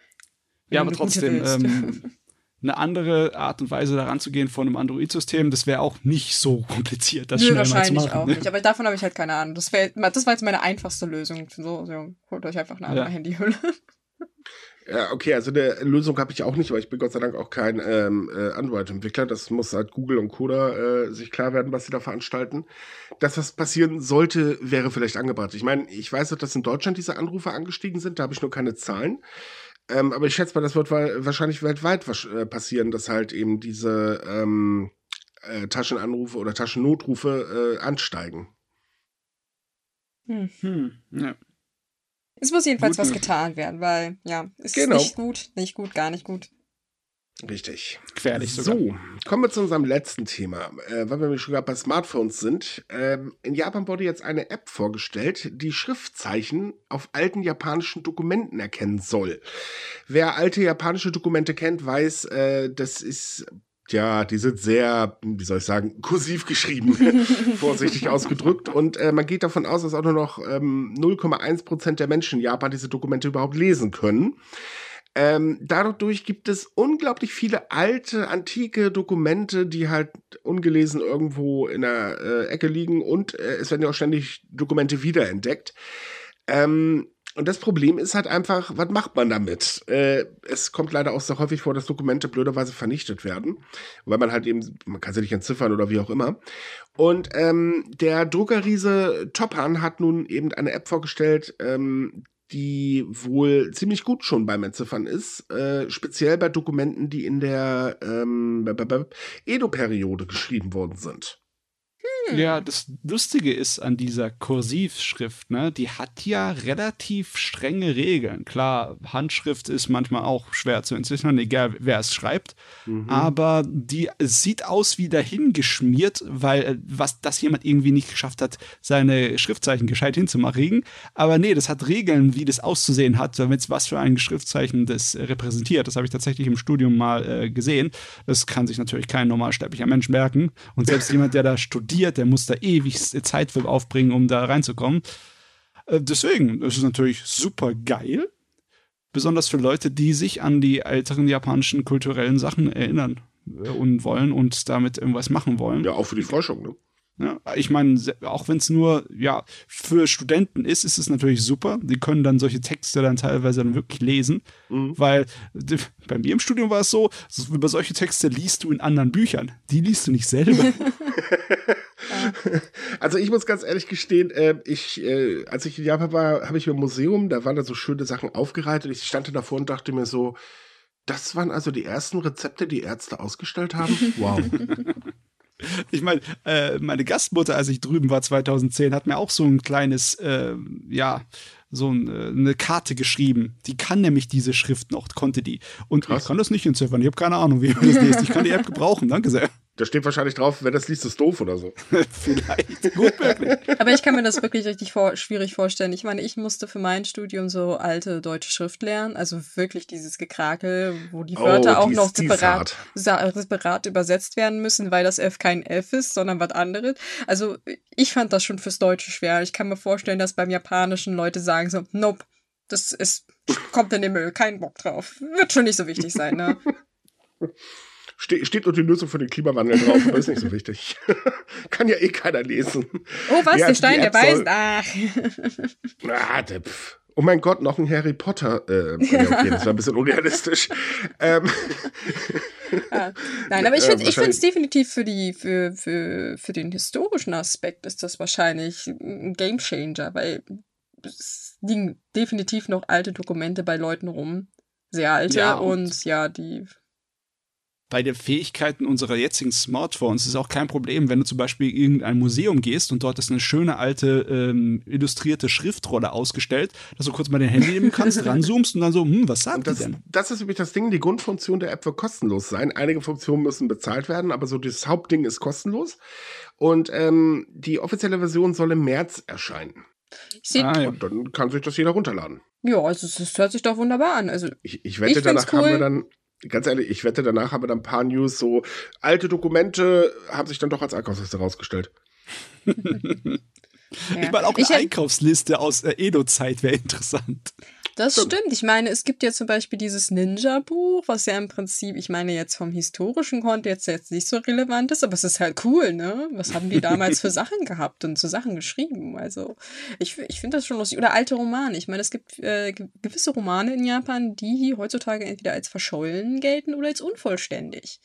[SPEAKER 3] Ja, aber trotzdem, ähm, eine andere Art und Weise daran zu gehen von einem Android-System, das wäre auch nicht so kompliziert, das Nö, schnell wahrscheinlich mal zu machen,
[SPEAKER 1] auch ne? nicht. Aber davon habe ich halt keine Ahnung. Das, wär, das war jetzt meine einfachste Lösung. So, so holt euch einfach eine andere ja. Handyhülle.
[SPEAKER 2] Ja, okay, also eine Lösung habe ich auch nicht, weil ich bin Gott sei Dank auch kein ähm, äh, Android-Entwickler. Das muss halt Google und Coda äh, sich klar werden, was sie da veranstalten. Das, was passieren sollte, wäre vielleicht angebracht. Ich meine, ich weiß, dass in Deutschland diese Anrufe angestiegen sind, da habe ich nur keine Zahlen. Ähm, aber ich schätze mal, das wird wahrscheinlich weltweit äh, passieren, dass halt eben diese ähm, äh, Taschenanrufe oder Taschennotrufe äh, ansteigen.
[SPEAKER 1] Hm. Hm. Ja. Es muss jedenfalls gut, was getan werden, weil, ja, es genau. ist nicht gut, nicht gut, gar nicht gut.
[SPEAKER 2] Richtig.
[SPEAKER 3] Gefährlich sogar.
[SPEAKER 2] So, kommen wir zu unserem letzten Thema, äh, weil wir schon gerade bei Smartphones sind. Ähm, in Japan wurde jetzt eine App vorgestellt, die Schriftzeichen auf alten japanischen Dokumenten erkennen soll. Wer alte japanische Dokumente kennt, weiß, äh, das ist ja, die sind sehr, wie soll ich sagen, kursiv geschrieben, vorsichtig ausgedrückt. Und äh, man geht davon aus, dass auch nur noch ähm, 0,1 Prozent der Menschen in Japan diese Dokumente überhaupt lesen können. Ähm, dadurch gibt es unglaublich viele alte, antike Dokumente, die halt ungelesen irgendwo in der äh, Ecke liegen und äh, es werden ja auch ständig Dokumente wiederentdeckt. Ähm, und das Problem ist halt einfach, was macht man damit? Äh, es kommt leider auch sehr häufig vor, dass Dokumente blöderweise vernichtet werden, weil man halt eben, man kann sie nicht entziffern oder wie auch immer. Und ähm, der Druckerriese Topan hat nun eben eine App vorgestellt, ähm, die wohl ziemlich gut schon beim Entziffern ist, äh, speziell bei Dokumenten, die in der ähm, Edo-Periode geschrieben worden sind.
[SPEAKER 3] Hm. Ja, das Lustige ist an dieser Kursivschrift, ne, die hat ja relativ strenge Regeln. Klar, Handschrift ist manchmal auch schwer zu entziffern, egal wer es schreibt. Mhm. Aber die sieht aus wie dahingeschmiert, weil äh, was das jemand irgendwie nicht geschafft hat, seine Schriftzeichen gescheit hinzumachen. Aber nee, das hat Regeln, wie das auszusehen hat, damit was für ein Schriftzeichen das repräsentiert. Das habe ich tatsächlich im Studium mal äh, gesehen. Das kann sich natürlich kein normalsterblicher Mensch merken. Und selbst jemand, der da studiert, der muss da ewig Zeit für aufbringen, um da reinzukommen. Äh, deswegen ist es natürlich super geil. Besonders für Leute, die sich an die älteren japanischen kulturellen Sachen erinnern äh, und wollen und damit irgendwas machen wollen.
[SPEAKER 2] Ja, auch für die Forschung, ne?
[SPEAKER 3] Ja, ich meine, auch wenn es nur ja für Studenten ist, ist es natürlich super. Die können dann solche Texte dann teilweise dann wirklich lesen, mhm. weil bei mir im Studium war es so, über solche Texte liest du in anderen Büchern. Die liest du nicht selber.
[SPEAKER 2] also ich muss ganz ehrlich gestehen, äh, ich, äh, als ich in Japan war, habe ich im Museum, da waren da so schöne Sachen aufgereiht ich stand davor und dachte mir so, das waren also die ersten Rezepte, die Ärzte ausgestellt haben. Wow.
[SPEAKER 3] Ich meine, äh, meine Gastmutter, als ich drüben war 2010, hat mir auch so ein kleines, äh, ja, so ein, äh, eine Karte geschrieben. Die kann nämlich diese Schrift noch, konnte die. Und Krass. ich kann das nicht entziffern. Ich habe keine Ahnung, wie man das liest. Ich kann die App gebrauchen. Danke sehr.
[SPEAKER 2] Da steht wahrscheinlich drauf, wer das liest, ist doof oder so.
[SPEAKER 3] Vielleicht. Gut möglich.
[SPEAKER 1] Aber ich kann mir das wirklich richtig vor schwierig vorstellen. Ich meine, ich musste für mein Studium so alte deutsche Schrift lernen. Also wirklich dieses Gekrakel, wo die Wörter oh, auch noch separat, separat übersetzt werden müssen, weil das F kein F ist, sondern was anderes. Also ich fand das schon fürs Deutsche schwer. Ich kann mir vorstellen, dass beim Japanischen Leute sagen so, nope, das ist, kommt in den Müll, kein Bock drauf. Wird schon nicht so wichtig sein, ne?
[SPEAKER 2] Ste steht nur die Lösung für den Klimawandel drauf, aber ist nicht so wichtig. Kann ja eh keiner lesen.
[SPEAKER 1] Oh, was? Ja, der Stein der Weisen? Ach.
[SPEAKER 2] ah, der, pff. Oh mein Gott, noch ein Harry Potter. Äh, okay, das war ein bisschen unrealistisch. ähm,
[SPEAKER 1] ja. Nein, aber ich finde ich finde es definitiv für die für, für, für den historischen Aspekt ist das wahrscheinlich ein Gamechanger, weil es liegen definitiv noch alte Dokumente bei Leuten rum, sehr alte ja, und, und ja, die
[SPEAKER 3] bei den Fähigkeiten unserer jetzigen Smartphones ist auch kein Problem, wenn du zum Beispiel in irgendein Museum gehst und dort ist eine schöne alte ähm, illustrierte Schriftrolle ausgestellt, dass du kurz mal dein Handy nehmen kannst, ranzoomst und dann so, hm, was sagt
[SPEAKER 2] das,
[SPEAKER 3] die denn?
[SPEAKER 2] Das ist nämlich das Ding, die Grundfunktion der App wird kostenlos sein. Einige Funktionen müssen bezahlt werden, aber so das Hauptding ist kostenlos. Und ähm, die offizielle Version soll im März erscheinen. Ah, ja. Und dann kann sich das jeder runterladen.
[SPEAKER 1] Ja, also das hört sich doch wunderbar an. Also
[SPEAKER 2] ich, ich wette, ich danach cool. haben wir dann ganz ehrlich, ich wette, danach haben wir dann ein paar News, so alte Dokumente haben sich dann doch als Einkaufsliste rausgestellt.
[SPEAKER 3] Ich meine, auch eine ich Einkaufsliste aus äh, Edo-Zeit wäre interessant.
[SPEAKER 1] Das stimmt. Ich meine, es gibt ja zum Beispiel dieses Ninja-Buch, was ja im Prinzip, ich meine, jetzt vom historischen Kontext jetzt nicht so relevant ist, aber es ist halt cool, ne? Was haben die damals für Sachen gehabt und zu Sachen geschrieben? Also, ich, ich finde das schon lustig. Oder alte Romane. Ich meine, es gibt äh, gewisse Romane in Japan, die heutzutage entweder als verschollen gelten oder als unvollständig.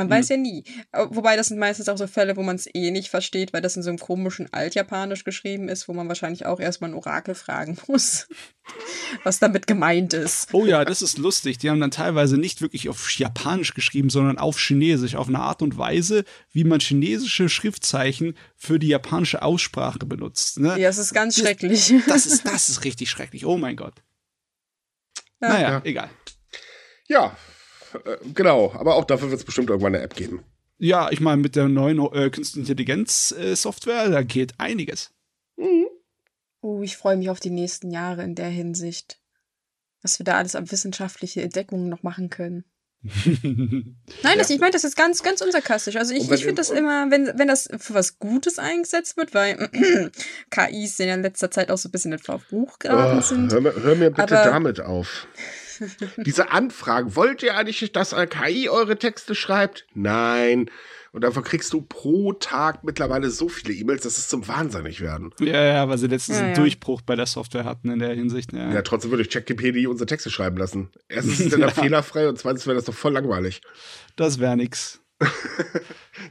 [SPEAKER 1] Man mhm. weiß ja nie. Wobei das sind meistens auch so Fälle, wo man es eh nicht versteht, weil das in so einem komischen Altjapanisch geschrieben ist, wo man wahrscheinlich auch erstmal ein Orakel fragen muss, was damit gemeint ist.
[SPEAKER 3] Oh ja, das ist lustig. Die haben dann teilweise nicht wirklich auf Japanisch geschrieben, sondern auf Chinesisch, auf eine Art und Weise, wie man chinesische Schriftzeichen für die japanische Aussprache benutzt. Ne?
[SPEAKER 1] Ja, es ist ganz
[SPEAKER 3] das,
[SPEAKER 1] schrecklich.
[SPEAKER 3] Das ist, das ist richtig schrecklich. Oh mein Gott. Ja. Naja, ja. egal.
[SPEAKER 2] Ja, genau, aber auch dafür wird es bestimmt irgendwann eine App geben.
[SPEAKER 3] Ja, ich meine, mit der neuen äh, Künstliche Intelligenz-Software, äh, da geht einiges.
[SPEAKER 1] Mhm. Oh, ich freue mich auf die nächsten Jahre in der Hinsicht. Was wir da alles an wissenschaftliche Entdeckungen noch machen können. Nein, das, ich meine, das ist ganz, ganz unsarkastisch. Also ich, ich finde das immer, wenn, wenn das für was Gutes eingesetzt wird, weil KIs in letzter Zeit auch so ein bisschen in Verbuch geraten oh, sind.
[SPEAKER 2] Hör, hör, mir bitte aber, damit auf. Diese Anfragen, wollt ihr eigentlich, dass KI eure Texte schreibt? Nein. Und dafür kriegst du pro Tag mittlerweile so viele E-Mails, dass es zum Wahnsinnig werden.
[SPEAKER 3] Ja, ja, weil sie letztens ja, einen ja. Durchbruch bei der Software hatten in der Hinsicht. Ja,
[SPEAKER 2] ja trotzdem würde ich ChatGPT unsere Texte schreiben lassen. Erstens ist der ja. fehlerfrei und zweitens wäre das doch voll langweilig.
[SPEAKER 3] Das wäre nix.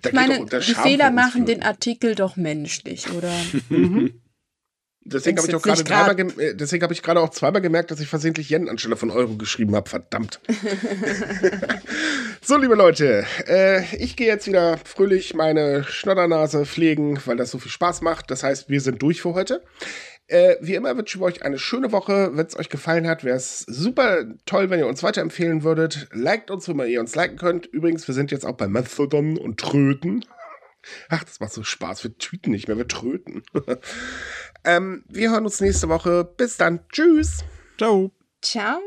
[SPEAKER 1] ich meine, die Fehler machen den Artikel doch menschlich, oder? mhm.
[SPEAKER 2] Deswegen habe ich auch gerade dreimal, äh, deswegen habe ich gerade auch zweimal gemerkt, dass ich versehentlich Yen anstelle von Euro geschrieben habe. Verdammt. so, liebe Leute, äh, ich gehe jetzt wieder fröhlich meine Schnoddernase pflegen, weil das so viel Spaß macht. Das heißt, wir sind durch für heute. Äh, wie immer wünschen wir euch eine schöne Woche. Wenn es euch gefallen hat, wäre es super toll, wenn ihr uns weiterempfehlen würdet. Liked uns, wenn ihr uns liken könnt. Übrigens, wir sind jetzt auch bei Mastodon und Tröten. Ach, das macht so Spaß. Wir tweeten nicht mehr, wir tröten. Ähm, wir hören uns nächste Woche. Bis dann. Tschüss.
[SPEAKER 3] Ciao.
[SPEAKER 1] Ciao.